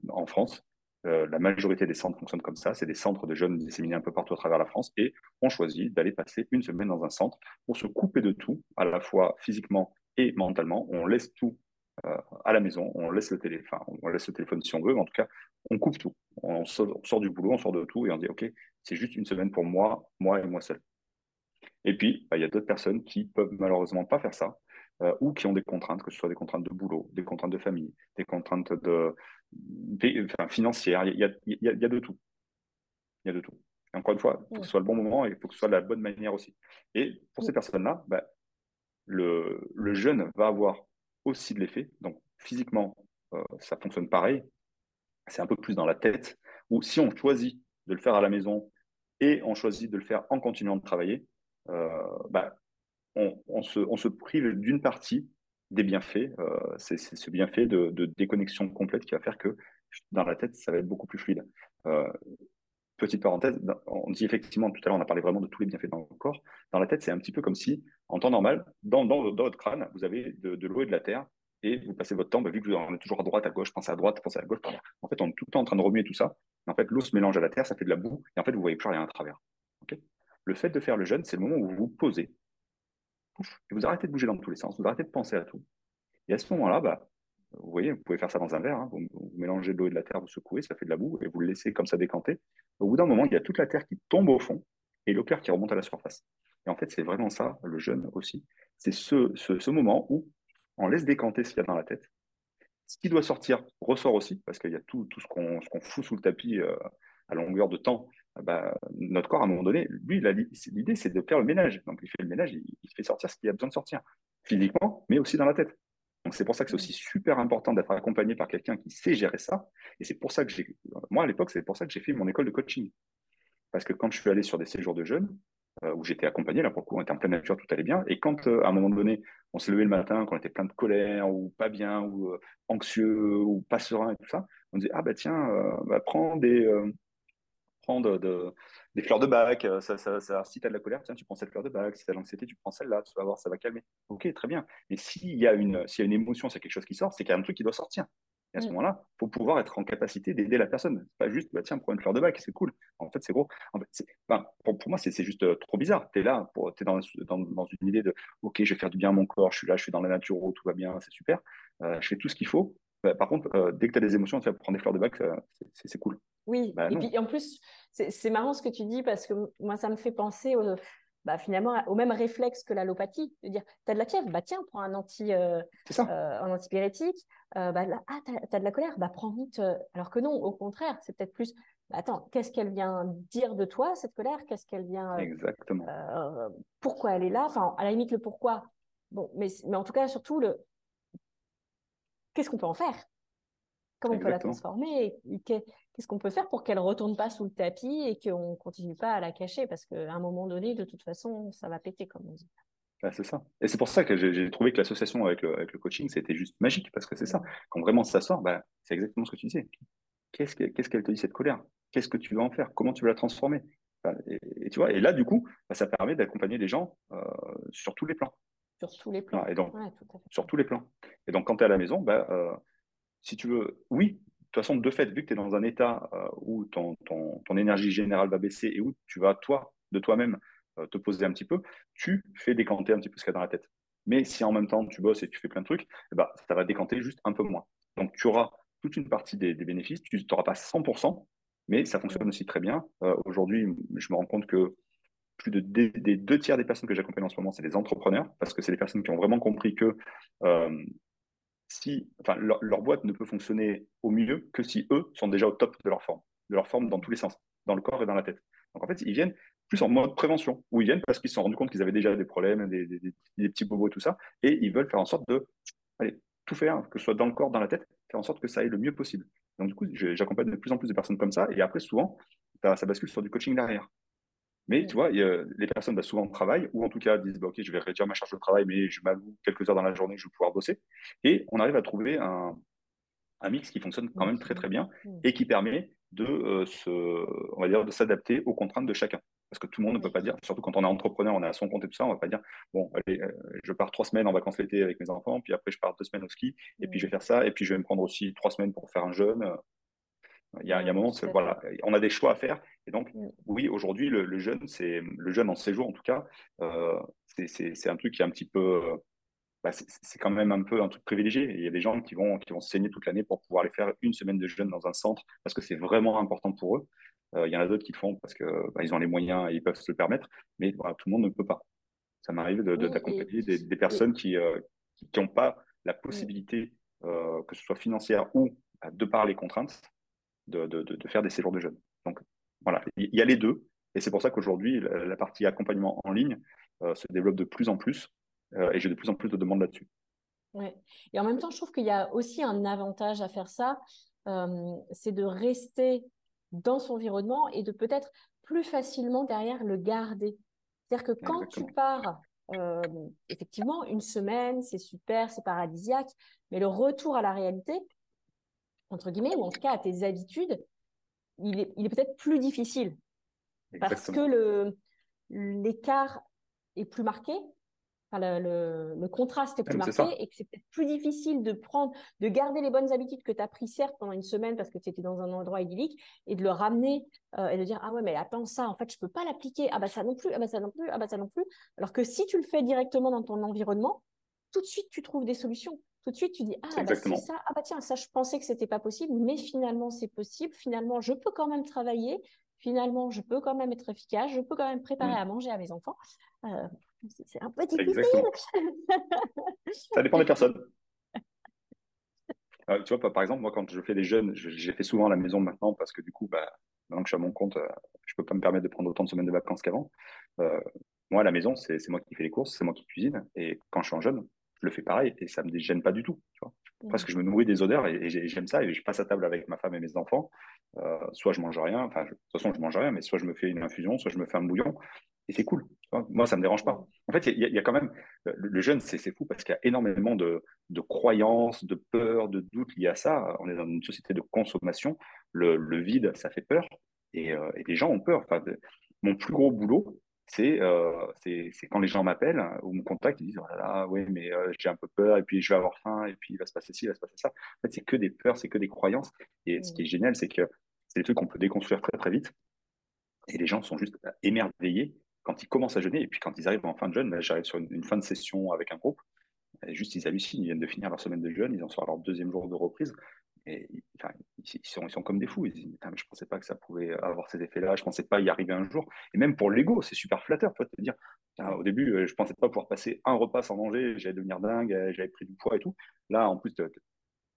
en France, euh, la majorité des centres fonctionnent comme ça. C'est des centres de jeunes disséminés un peu partout à travers la France et on choisit d'aller passer une semaine dans un centre pour se couper de tout, à la fois physiquement et mentalement. On laisse tout euh, à la maison, on laisse le téléphone, on laisse le téléphone si on veut, mais en tout cas, on coupe tout. On sort, du boulot, on sort de tout et on dit ok, c'est juste une semaine pour moi, moi et moi seul. Et puis, bah, il y a d'autres personnes qui peuvent malheureusement pas faire ça. ou qui ont des contraintes, que ce soit des contraintes de boulot, des contraintes de famille, des contraintes de, financières. Il y, a, il, y a, de tout. Il y a de tout. encore une fois, il faut que ce soit le bon moment et il faut que ce soit de la bonne manière aussi. Et pour ces personnes-là, bah, le, le jeûne va avoir aussi de l'effet. Donc, physiquement, ça fonctionne pareil. C'est un peu plus dans la tête. Ou si on choisit de le faire à la maison et on choisit de le faire en continuant de travailler, euh, bah, on, se, prive d'une partie des bienfaits. Euh, c'est ce bienfait de, déconnexion complète qui va faire que dans la tête, ça va être beaucoup plus fluide. Euh, petite parenthèse, on dit effectivement, tout à l'heure, on a parlé vraiment de tous les bienfaits dans le corps. Dans la tête, c'est un petit peu comme si, en temps normal, dans, votre crâne, vous avez de, l'eau et de la terre, et vous passez votre temps, bah, vu que vous êtes toujours à droite, à gauche, pensez à droite, pensez à gauche, en fait, on est tout le temps en train de remuer tout ça. En fait, l'eau se mélange à la terre, ça fait de la boue, et en fait, vous voyez plus rien à travers. le fait de faire le jeûne, c'est le moment où vous vous posez, et vous arrêtez de bouger dans tous les sens, vous arrêtez de penser à tout. Et à ce moment-là, bah, vous voyez, vous pouvez faire ça dans un verre, hein. vous, mélangez de l'eau et de la terre, vous secouez, ça fait de la boue, et vous le laissez comme ça décanter. Au bout d'un moment, il y a toute la terre qui tombe au fond, et l'eau claire qui remonte à la surface. Et en fait, c'est vraiment ça, le jeûne aussi. C'est ce, moment où on laisse décanter ce qu'il y a dans la tête. Ce qui doit sortir ressort aussi, parce qu'il y a tout, tout ce qu'on fout sous le tapis euh, à longueur de temps. Bah, notre corps, à un moment donné, lui, l'idée, c'est de faire le ménage. Donc, il fait le ménage, il, il fait sortir ce qu'il a besoin de sortir, physiquement, mais aussi dans la tête. Donc, c'est pour ça que c'est aussi super important d'être accompagné par quelqu'un qui sait gérer ça. Et c'est pour ça que j'ai, moi, à l'époque, c'est pour ça que j'ai fait mon école de coaching. Parce que quand je suis allé sur des séjours de jeunes, euh, où j'étais accompagné, là, pour le coup, on était en pleine nature, tout allait bien. Et quand, euh, à un moment donné, on s'est levé le matin, qu'on était plein de colère, ou pas bien, ou euh, anxieux, ou pas serein, et tout ça, on disait, ah bah tiens, bah, prends des, prendre des fleurs de bac. Ça, ça, si tu as de la colère, tiens, tu prends cette fleur de bac. Si tu as de l'anxiété, tu prends celle-là. Tu vas voir, ça va calmer. Ok, très bien. Mais s'il y, a une, y a une émotion, s'il y a quelque chose qui sort, c'est qu'il y a un truc qui doit sortir. Et à ce mm. moment-là, il faut pouvoir être en capacité d'aider la personne. Pas juste, bah, tiens, prends une fleur de bac, c'est cool. En fait, c'est gros. En fait, pour, pour, moi, c'est, juste euh, trop bizarre. Tu es là, tu es dans, dans, dans, une idée de, OK, je vais faire du bien à mon corps, je suis là, je suis dans la nature, tout va bien, c'est super. Euh, je fais tout ce qu'il faut. Bah, par contre, euh, dès que tu as des émotions, tu vas prendre des fleurs de bac, c'est, cool. Oui, bah, et puis en plus, c'est marrant ce que tu dis parce que moi, ça me fait penser au, bah, finalement au même réflexe que l'allopathie, de dire tu as de la fièvre, bah tiens, prends un, anti, euh, euh, un antipyrétique, euh, bah, ah, tu as, de la colère, bah prends vite. Alors que non, au contraire, c'est peut-être plus bah, attends, qu'est-ce qu'elle vient dire de toi, cette colère? Qu'est-ce qu'elle vient. Exactement. pourquoi elle est là? Enfin, à la limite, le pourquoi. Bon, mais, mais en tout cas, surtout, le qu'est-ce qu'on peut en faire? Comment on peut la transformer? Qu'est-ce qu'on peut faire pour qu'elle ne retourne pas sous le tapis et qu'on ne continue pas à la cacher? Parce qu'à un moment donné, de toute façon, ça va péter, comme on dit. c'est ça. Et c'est pour ça que j'ai trouvé que l'association avec le, avec le, coaching, c'était juste magique, parce que c'est ça. Quand vraiment ça sort, bah, c'est exactement ce que tu disais. Qu'est-ce qu'elle te dit, cette colère? Qu'est-ce que tu veux en faire? Comment tu veux la transformer? Et, tu vois, et là, du coup, bah, ça permet d'accompagner les gens euh, sur tous les plans. Sur tous les plans. et donc, sur tous les plans. Et donc, quand tu es à la maison, bah, euh, si tu veux, oui, de toute façon, de fait, vu que tu es dans un état euh, où ton, ton, énergie générale va baisser et où tu vas, toi, de toi-même, euh, te poser un petit peu, tu fais décanter un petit peu ce qu'il y a dans la tête. Mais si en même temps tu bosses et tu fais plein de trucs, eh ben, ça va décanter juste un peu moins. Donc tu auras toute une partie des, bénéfices, tu n'auras pas 100%, mais ça fonctionne aussi très bien. Euh, aujourd'hui, je me rends compte que plus de des, deux tiers des personnes que j'accompagne en ce moment, c'est des entrepreneurs, parce que c'est des personnes qui ont vraiment compris que si, enfin, leur, boîte ne peut fonctionner au mieux que si eux sont déjà au top de leur forme, de leur forme dans tous les sens, dans le corps et dans la tête. Donc en fait, ils viennent plus en mode prévention, où ils viennent parce qu'ils se sont rendus compte qu'ils avaient déjà des problèmes, des, petits bobos et tout ça, et ils veulent faire en sorte de tout faire, que ce soit dans le corps, dans la tête, faire en sorte que ça aille le mieux possible. Donc du coup, j'accompagne de plus en plus de personnes comme ça, et après, souvent, ça bascule sur du coaching derrière. Mais tu vois, les personnes bah, souvent travaillent ou en tout cas disent bah, Ok, je vais réduire ma charge de travail, mais je m'alloue quelques heures dans la journée, je vais pouvoir bosser. Et on arrive à trouver un, un mix qui fonctionne quand même très très bien et qui permet de euh, se, on va dire, de s'adapter aux contraintes de chacun. Parce que tout le monde ne peut pas dire, surtout quand on est entrepreneur, on est à son compte et tout ça, on ne va pas dire bon, allez, euh, je pars trois semaines en vacances l'été avec mes enfants, puis après je pars deux semaines au ski, et puis je vais faire ça, et puis je vais me prendre aussi trois semaines pour faire un jeûne. Il y a, un moment, voilà, on a des choix à faire. Et donc, mm. oui, aujourd'hui, le, jeune, c'est le jeune en séjour, en tout cas, euh, c'est un truc qui est un petit peu. Bah, c'est quand même un peu un truc privilégié. il y a des gens qui vont, qui vont saigner toute l'année pour pouvoir aller faire une semaine de jeûne dans un centre parce que c'est vraiment important pour eux. Euh, il y en a d'autres qui le font parce qu'ils bah, ont les moyens et ils peuvent se le permettre. Mais voilà, tout le monde ne peut pas. Ça m'arrive d'accompagner des, des, personnes qui, euh, qui n'ont pas la possibilité, que ce soit financière ou de par les contraintes, de, de, faire des séjours de jeunes. Donc voilà, il y a les deux. Et c'est pour ça qu'aujourd'hui, la, partie accompagnement en ligne se développe de plus en plus. et j'ai de plus en plus de demandes là-dessus. Ouais. Et en même temps, je trouve qu'il y a aussi un avantage à faire ça, c'est de rester dans son environnement et de peut-être plus facilement derrière le garder. C'est-à-dire que quand tu pars, effectivement, une semaine, c'est super, c'est paradisiaque, mais le retour à la réalité, entre guillemets, ou en tout cas à tes habitudes, il est, il est peut-être plus difficile. Parce que le, l'écart est plus marqué, le, contraste est plus marqué et que c'est peut-être plus difficile de prendre, de garder les bonnes habitudes que tu as pris certes pendant une semaine parce que tu étais dans un endroit idyllique et de le ramener euh, et de dire ah ouais mais attends ça en fait je peux pas l'appliquer. Ah bah ça non plus ah bah ça non plus ah bah ça non plus alors que si tu le fais directement dans ton environnement tout de suite tu trouves des solutions tout de suite tu dis ah bah c'est ça ah bah tiens ça je pensais que c'était pas possible mais finalement c'est possible finalement je peux quand même travailler finalement je peux quand même être efficace je peux quand même préparer mmh. à manger à mes enfants euh, c'est un peu difficile. ça dépend des personnes. Euh, tu vois, par exemple, moi, quand je fais des jeunes, j'ai fait souvent à la maison maintenant parce que du coup, bah, maintenant que je suis à mon compte, euh, je ne peux pas me permettre de prendre autant de semaines de vacances qu'avant. Euh, moi, à la maison, c'est moi qui fais les courses, c'est moi qui cuisine. Et quand je suis en jeune, je le fais pareil et ça ne me gêne pas du tout. Tu vois parce que je me nourris des odeurs et, j'aime ça. Et je passe à table avec ma femme et mes enfants. soit je mange rien, enfin, de toute façon, je mange rien, mais soit je me fais une infusion, soit je me fais un bouillon et c'est cool. Moi, ça me dérange pas. En fait, il y, a quand même le, jeune, c'est fou parce qu'il y a énormément de, croyances, de peurs, de doutes liés à ça. On est dans une société de consommation. Le, vide, ça fait peur, et, euh, les gens ont peur. Enfin, mon plus gros boulot, euh, c'est quand les gens m'appellent ou me contactent, ils disent oh là là, oui, mais euh, j'ai un peu peur, et puis je vais avoir faim, et puis il va se passer ci, il va se passer ça. En fait, c'est que des peurs, c'est que des croyances. Et ce qui est génial, c'est que c'est des trucs qu'on peut déconstruire très très vite. Et les gens sont juste émerveillés quand ils commencent à jeûner, et puis quand ils arrivent en fin de jeûne, j'arrive sur une, fin de session avec un groupe, juste ils hallucinent, ils viennent de finir leur semaine de jeûne, ils en sont à leur deuxième jour de reprise, et enfin, ils, sont, ils sont comme des fous. Ils disent, mais je ne pensais pas que ça pouvait avoir ces effets-là, je ne pensais pas y arriver un jour. Et même pour l'ego, c'est super flatteur, tu vois, te dire, au début, euh, je ne pensais pas pouvoir passer un repas sans manger, j'allais devenir dingue, euh, j'avais pris du poids et tout. Là, en plus,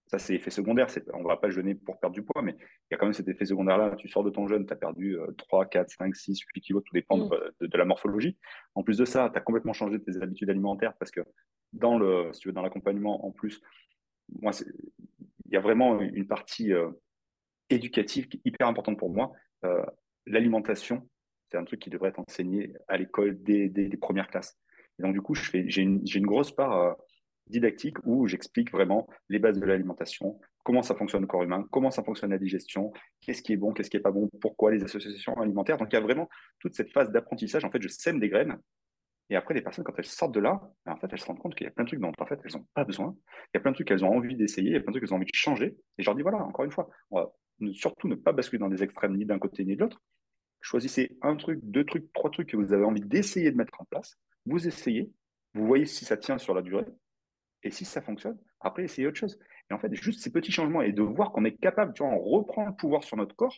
ça, c'est l'effet secondaire. On ne va pas jeûner pour perdre du poids, mais il y a quand même cet effet secondaire-là. Tu sors de ton jeûne, tu as perdu 3, 4, 5, 6, 8 kilos, tout dépend mm. de, la morphologie. En plus de ça, tu as complètement changé tes habitudes alimentaires parce que dans le, si tu veux, dans l'accompagnement, en plus, moi, il y a vraiment une partie euh, éducative qui est hyper importante pour moi. Euh, l'alimentation, c'est un truc qui devrait être enseigné à l'école dès, les premières classes. Et donc, du coup, j'ai une, une, grosse part euh, didactique où j'explique vraiment les bases de l'alimentation, comment ça fonctionne le corps humain, comment ça fonctionne la digestion, qu'est-ce qui est bon, qu'est-ce qui n'est pas bon, pourquoi les associations alimentaires. Donc il y a vraiment toute cette phase d'apprentissage. En fait, je sème des graines. Et après, les personnes, quand elles sortent de là, ben, en fait, elles se rendent compte qu'il y a plein de trucs dont elles n'ont pas besoin. Il y a plein de trucs qu'elles ont envie d'essayer, il y a plein de trucs qu'elles ont envie de changer. Et je leur dis, voilà, encore une fois, surtout ne pas basculer dans des extrêmes ni d'un côté ni de l'autre. Choisissez un truc, deux trucs, trois trucs que vous avez envie d'essayer de mettre en place. Vous essayez, vous voyez si ça tient sur la durée. Et si ça fonctionne, après, essayez autre chose. Et en fait, juste ces petits changements et de voir qu'on est capable, tu vois, on reprend le pouvoir sur notre corps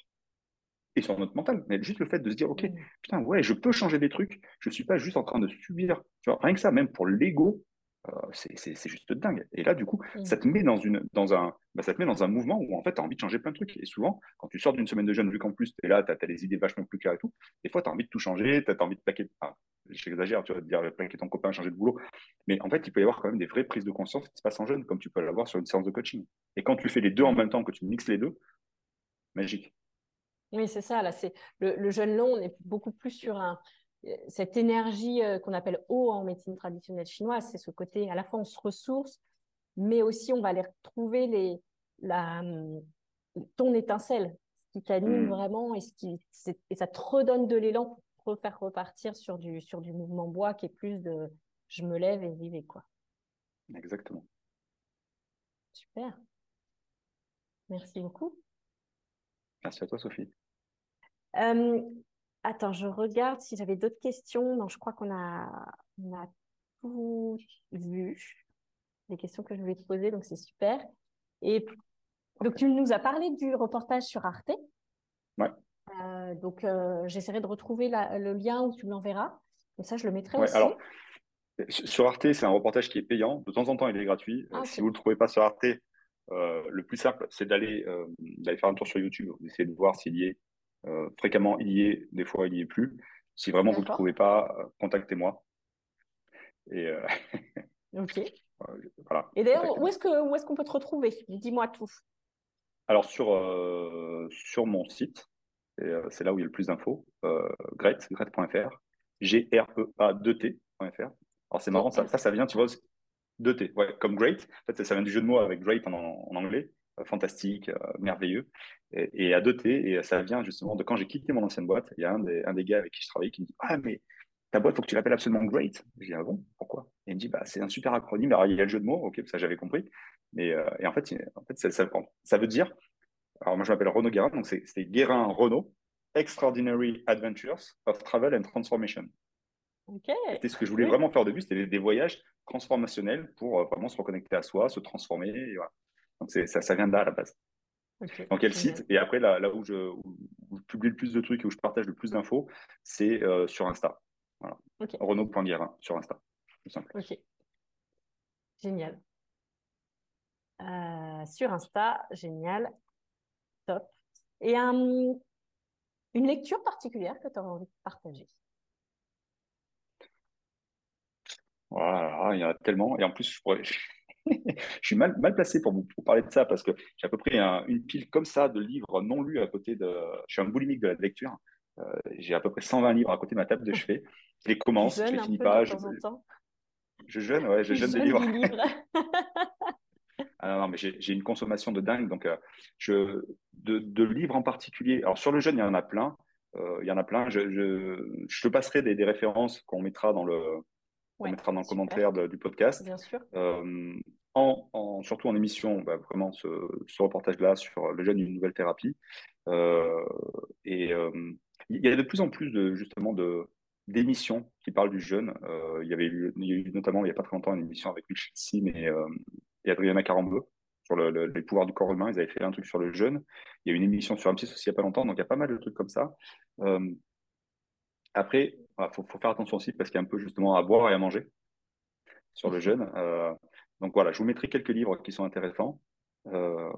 et sur notre mental. Mais juste le fait de se dire, OK, mmh. putain, ouais, je peux changer des trucs. Je ne suis pas juste en train de subir. Tu vois, rien que ça, même pour l'ego, euh, c'est juste dingue. Et là, du coup, mmh. ça, te met dans une, dans un, bah, ça te met dans un mouvement où en fait, tu as envie de changer plein de trucs. Et souvent, quand tu sors d'une semaine de jeûne, vu qu'en plus, tu es là, tu as, les idées vachement plus claires et tout, des fois, tu as envie de tout changer, tu as, envie de plaquer. Enfin, J'exagère, tu vas te dire plaquer ton copain, changer de boulot. Mais en fait, il peut y avoir quand même des vraies prises de conscience qui se passent en jeûne, comme tu peux l'avoir sur une séance de coaching. Et quand tu fais les deux en même temps, que tu mixes les deux, magique. Oui, c'est ça. Là, c'est le, le jeûne long, on est beaucoup plus sur un, cette énergie euh, qu'on appelle eau en médecine traditionnelle chinoise, c'est ce côté à la fois on se ressource, mais aussi on va aller retrouver les, la, ton étincelle, ce qui t'anime mmh. vraiment et, ce qui, et ça te redonne de l'élan pour refaire repartir sur du, sur du mouvement bois qui est plus de je me lève et j'y vais. Quoi. Exactement. Super. Merci beaucoup. Merci à toi, Sophie. Euh, Attends, je regarde si j'avais d'autres questions. Non, je crois qu'on a, a tout vu. Les questions que je voulais te poser, donc c'est super. Et donc, tu nous as parlé du reportage sur Arte. Ouais. Euh, donc, euh, j'essaierai de retrouver le lien où tu me l'enverras. Comme ça, je le mettrai aussi. Alors, Sur Arte, c'est un reportage qui est payant. De temps en temps, il est gratuit. Ah, Si vous ne le trouvez pas sur Arte, le plus simple, c'est d'aller faire un tour sur YouTube, d'essayer de voir s'il y est. fréquemment, il y est. Des fois, il n'y est plus. Si vraiment vous ne le trouvez pas, contactez-moi. Et, ok. Voilà. Et d'ailleurs, où est-ce qu'on est qu'on peut te retrouver? Dis-moi tout. Alors, sur, euh, sur mon site, euh, c'est là où il y a le plus d'infos, euh, great, great.fr, G-R-E-A-2-T.fr. Alors, c'est marrant, ça, ça, ça, vient, tu vois, 2T, ouais, comme great. En fait, ça, vient du jeu de mots avec great en, en anglais, euh, fantastique, merveilleux, et, et, à 2T, et ça vient justement de quand j'ai quitté mon ancienne boîte. Il y a un des, un des gars avec qui je travaillais qui me dit Ah, mais ta boîte, il faut que tu l'appelles absolument Great. Je dis, ah bon, pourquoi? Et il me dit, bah, c'est un super acronyme. Alors, il y a le jeu de mots, ok, ça j'avais compris. Mais, euh, et en fait, en fait ça, ça, veut dire, alors moi je m'appelle Renaud Guérin, donc c'est Guérin Renaud, Extraordinary Adventures of Travel and Transformation. Okay. C'était ce que je voulais vraiment faire au début, c'était des, voyages transformationnels pour euh, vraiment se reconnecter à soi, se transformer. Et voilà. Donc ça, ça vient de là à la base. Donc, quel site Et après, là, là où, je, où, je, publie le plus de trucs et où je partage le plus d'infos, c'est euh, sur Insta. Voilà. Okay. Renaud.guérin sur Insta. Tout simple. Ok. Génial. Euh, sur Insta, génial. Top. Et une lecture particulière que tu aurais envie de partager? Voilà, il y en a tellement. Et en plus, je, pourrais... je suis mal, mal placé pour vous pour parler de ça parce que j'ai à peu près une pile comme ça de livres non lus à côté de. Je suis un boulimique de la lecture. Euh, j'ai à peu près 120 livres à côté de ma table de chevet. Je les commence, je les finis pas. Je, je jeûne, ouais, je jeûne des livres. ah non, mais j'ai une consommation de dingue. Donc, euh, je, de, livres en particulier. Alors, sur le jeûne, il y en a plein. Euh, il y en a plein. Je, je, te passerai des, des références qu'on mettra dans le, mettra dans le commentaire du podcast. Bien sûr. Surtout en émission, bah, vraiment ce, reportage-là sur le jeûne, une nouvelle thérapie. et il y a de plus en plus justement d'émissions qui parlent du jeûne. Euh, il, y avait eu, il y a eu notamment il n'y a pas très longtemps une émission avec Michel Sim et, euh, et Adriana Carambeu sur le, les pouvoirs du corps humain. Ils avaient fait un truc sur le jeûne. Il y a eu une émission sur M6 aussi il n'y a pas longtemps. Donc il y a pas mal de trucs comme ça. Euh, après, il faut, faire attention aussi parce qu'il y a un peu justement à boire et à manger sur le jeûne. Euh, donc voilà, je vous mettrai quelques livres qui sont intéressants. Euh,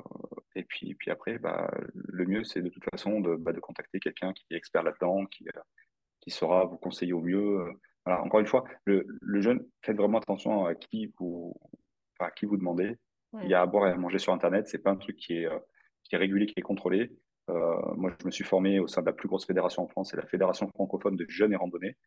et puis, puis après, bah, le mieux, c'est de toute façon de, bah, de contacter quelqu'un qui est expert là-dedans, qui, euh, qui saura vous conseiller au mieux. Euh. Voilà, encore une fois, le, le jeune, faites vraiment attention à qui vous, à qui vous demandez. Il y a à boire et à manger sur Internet, c'est pas un truc qui est, qui est régulé, qui est contrôlé. Euh, moi, je me suis formé au sein de la plus grosse fédération en France, c'est la Fédération francophone de jeunes et randonnées.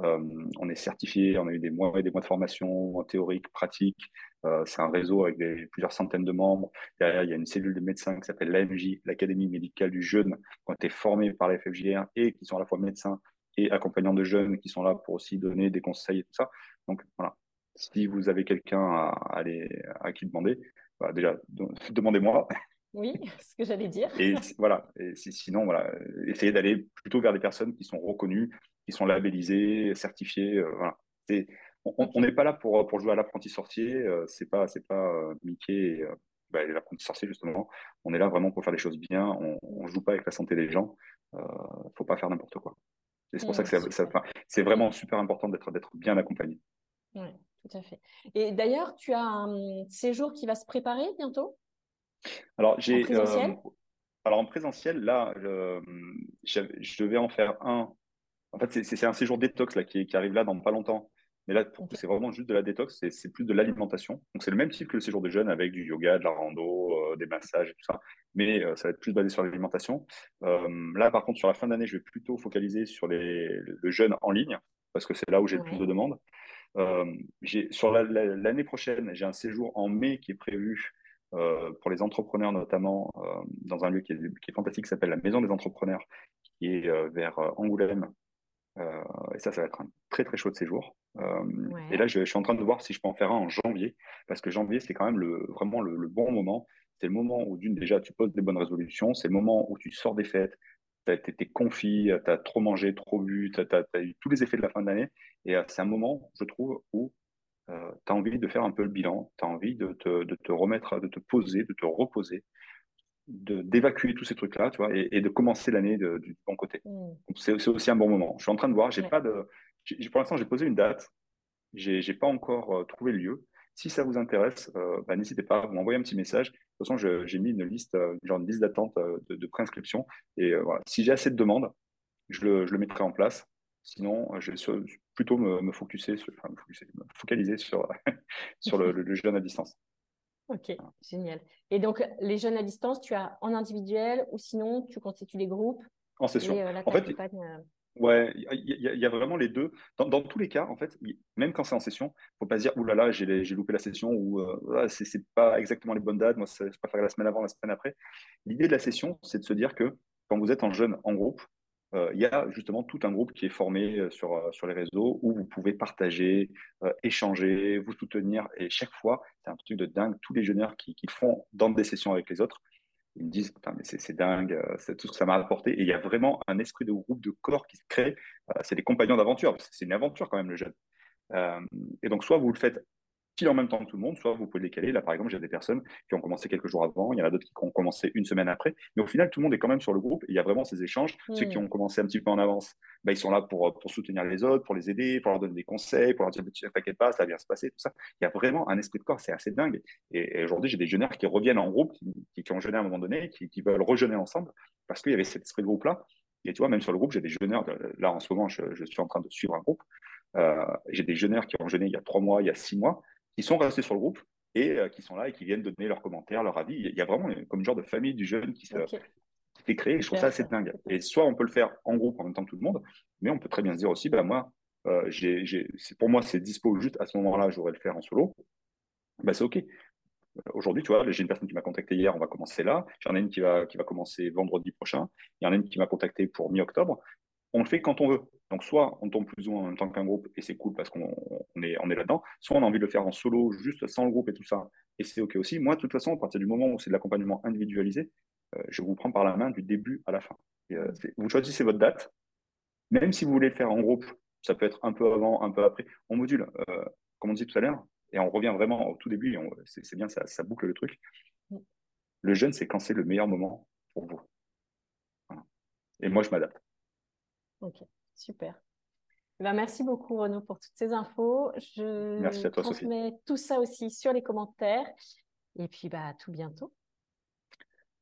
Euh, on est certifié, on a eu des mois et des mois de formation théorique, pratique. Euh, c'est un réseau avec plusieurs centaines de membres. Derrière, il y a une cellule de médecins qui s'appelle l'AMJ, l'Académie médicale du jeune, qui ont été formés par la FFJR et qui sont à la fois médecins et accompagnants de jeunes qui sont là pour aussi donner des conseils et tout ça. Donc voilà, si vous avez quelqu'un à, aller, à qui demander, bah, déjà, demandez-moi. Oui, ce que j'allais dire. Et voilà, et sinon, voilà, essayez d'aller plutôt vers des personnes qui sont reconnues, qui sont labellisées, certifiées. Euh, voilà. on n'est pas là pour, pour jouer à l'apprenti sorcier, euh, c'est pas, c'est pas euh, Mickey et bah, l'apprenti sorcier justement. On est là vraiment pour faire les choses bien, on ne joue pas avec la santé des gens, il ne faut pas faire n'importe quoi. C'est pour ça que c'est vraiment super important d'être bien accompagné. Oui, tout à fait. Et d'ailleurs, tu as un séjour qui va se préparer bientôt? Alors, j'ai. Euh, alors, en présentiel, là, je, devais en faire un. En fait, c'est un séjour détox là, qui, arrive là dans pas longtemps. Mais là, c'est vraiment juste de la détox, c'est plus de l'alimentation. Donc, c'est le même type que le séjour de jeûne avec du yoga, de la rando, euh, des massages et tout ça. Mais euh, ça va être plus basé sur l'alimentation. là, par contre, sur la fin d'année, je vais plutôt focaliser sur les, le jeûne en ligne parce que c'est là où j'ai le plus de demandes. sur l'année prochaine, j'ai un séjour en mai qui est prévu euh, pour les entrepreneurs notamment, euh, dans un lieu qui est, qui est fantastique, qui s'appelle la Maison des Entrepreneurs, qui est euh, vers Angoulême. et ça, ça va être un très très chaud de séjour. Et là, je, suis en train de voir si je peux en faire un en janvier, parce que janvier, c'est quand même le, vraiment le, bon moment. C'est le moment où, d'une, déjà, tu poses des bonnes résolutions. C'est le moment où tu sors des fêtes, tu été confit, tu as trop mangé, trop bu, tu as, as, eu tous les effets de la fin d'année. Et c'est un moment, je trouve, où euh, tu as envie de faire un peu le bilan, tu as envie de te, de te, remettre, de te poser, de te reposer, d'évacuer tous ces trucs-là, tu vois, et, de commencer l'année du bon côté. Mm. C'est aussi un bon moment. Je suis en train de voir, j'ai pas de, pour l'instant, j'ai posé une date. j'ai n'ai pas encore trouvé le lieu. Si ça vous intéresse, bah, n'hésitez pas, vous m'envoyez un petit message. De toute façon, j'ai mis une liste, genre une liste d'attente de, de, préinscription. Et voilà, si j'ai assez de demandes, je le, je le, mettrai en place. Sinon, je vais plutôt me, me, focuser enfin, me, focaliser sur, sur le, le, jeûne à distance. Ok, génial. Et donc, les jeunes à distance, tu as en individuel ou sinon tu constitues des groupes En session. en fait, Ouais, il y, a vraiment les deux. Dans, tous les cas, en fait, même quand c'est en session, il ne faut pas se dire, oulala, là là, j'ai loupé la session ou euh, ce n'est pas exactement les bonnes dates, moi, je préfère la semaine avant, la semaine après. L'idée de la session, c'est de se dire que quand vous êtes en jeune, en groupe, euh, il y a justement tout un groupe qui est formé euh, sur, sur les réseaux où vous pouvez partager, échanger, vous soutenir. Et chaque fois, c'est un truc de dingue. Tous les jeunes qui, qui font dans des sessions avec les autres, ils me disent mais c'est dingue, euh, c'est tout ce que ça m'a apporté. Et il y a vraiment un esprit de groupe, de corps qui se crée. Euh, c'est des compagnons d'aventure, c'est une aventure quand même, le jeune. Euh, et donc, soit vous le faites en même temps que tout le monde, soit vous pouvez le décaler. Là, par exemple, j'ai des personnes qui ont commencé quelques jours avant, il y en a d'autres qui ont commencé une semaine après, mais au final, tout le monde est quand même sur le groupe. il y a vraiment ces échanges. Ceux qui hmm. ont commencé un petit peu en avance, bah, ils sont là pour, pour soutenir les autres, pour les aider, pour leur donner des conseils, pour leur dire T'inquiète pas, ça va bien se passer, tout ça. Il y a vraiment un esprit de corps, c'est assez dingue. Et, aujourd'hui, j'ai des jeunes qui reviennent en groupe, qui, qui, ont jeûné à un moment donné, qui, qui veulent rejeûner ensemble, parce qu'il y avait cet esprit de groupe-là. Et tu vois, même sur le groupe, j'ai des jeûneurs. Là, en ce moment, je, je, suis en train de suivre un groupe. Euh, j'ai des jeûneurs qui ont jeûné il y a trois mois, il y a six mois, qui sont restés sur le groupe et euh, qui sont là et qui viennent donner leurs commentaires, leur avis. Il y a vraiment comme une genre de famille du jeune qui se fait créer. je trouve ça assez dingue. Et soit on peut le faire en groupe en même temps que tout le monde, mais on peut très bien se dire aussi, bah, moi, euh, pour moi, c'est dispo juste à ce moment-là, j'aurais le faire en solo. Bah, c'est OK. Aujourd'hui, tu vois, j'ai une personne qui m'a contacté hier, on va commencer là. J'en ai une qui va, qui va commencer vendredi prochain. Il y en a une qui m'a contacté pour mi-octobre on le fait quand on veut. Donc, soit on tombe plus ou moins en même temps qu'un groupe et c'est cool parce qu'on est, on est là-dedans, soit on a envie de le faire en solo, juste sans le groupe et tout ça, et c'est OK aussi. Moi, de toute façon, à partir du moment où c'est de l'accompagnement individualisé, euh, je vous prends par la main du début à la fin. Euh, vous choisissez votre date, même si vous voulez le faire en groupe, ça peut être un peu avant, un peu après, on module, euh, comme on dit tout à l'heure, et on revient vraiment au tout début, c'est bien, ça, boucle le truc. Le jeûne, c'est quand c'est le meilleur moment pour vous. Et moi, je m'adapte. Ok, super. Eh ben, merci beaucoup Renaud pour toutes ces infos. Je merci à toi, transmets tout ça aussi sur les commentaires. Et puis bah, à tout bientôt.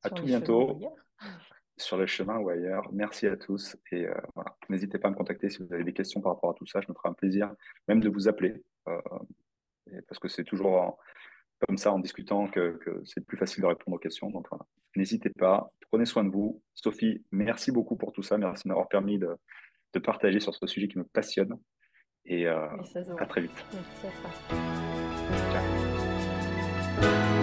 À tout bientôt. Sur le chemin ou ailleurs. Merci à tous. Et euh, voilà. n'hésitez pas à me contacter si vous avez des questions par rapport à tout ça. Je me ferai un plaisir même de vous appeler. Euh, parce que c'est toujours comme ça, en discutant, que, que c'est plus facile de répondre aux questions. Donc voilà. N'hésitez pas. Prenez soin de vous. Sophie, merci beaucoup pour tout ça. Merci de m'avoir permis de, de, partager sur ce sujet qui me passionne. Et euh, à très vite. Merci à toi. Ciao.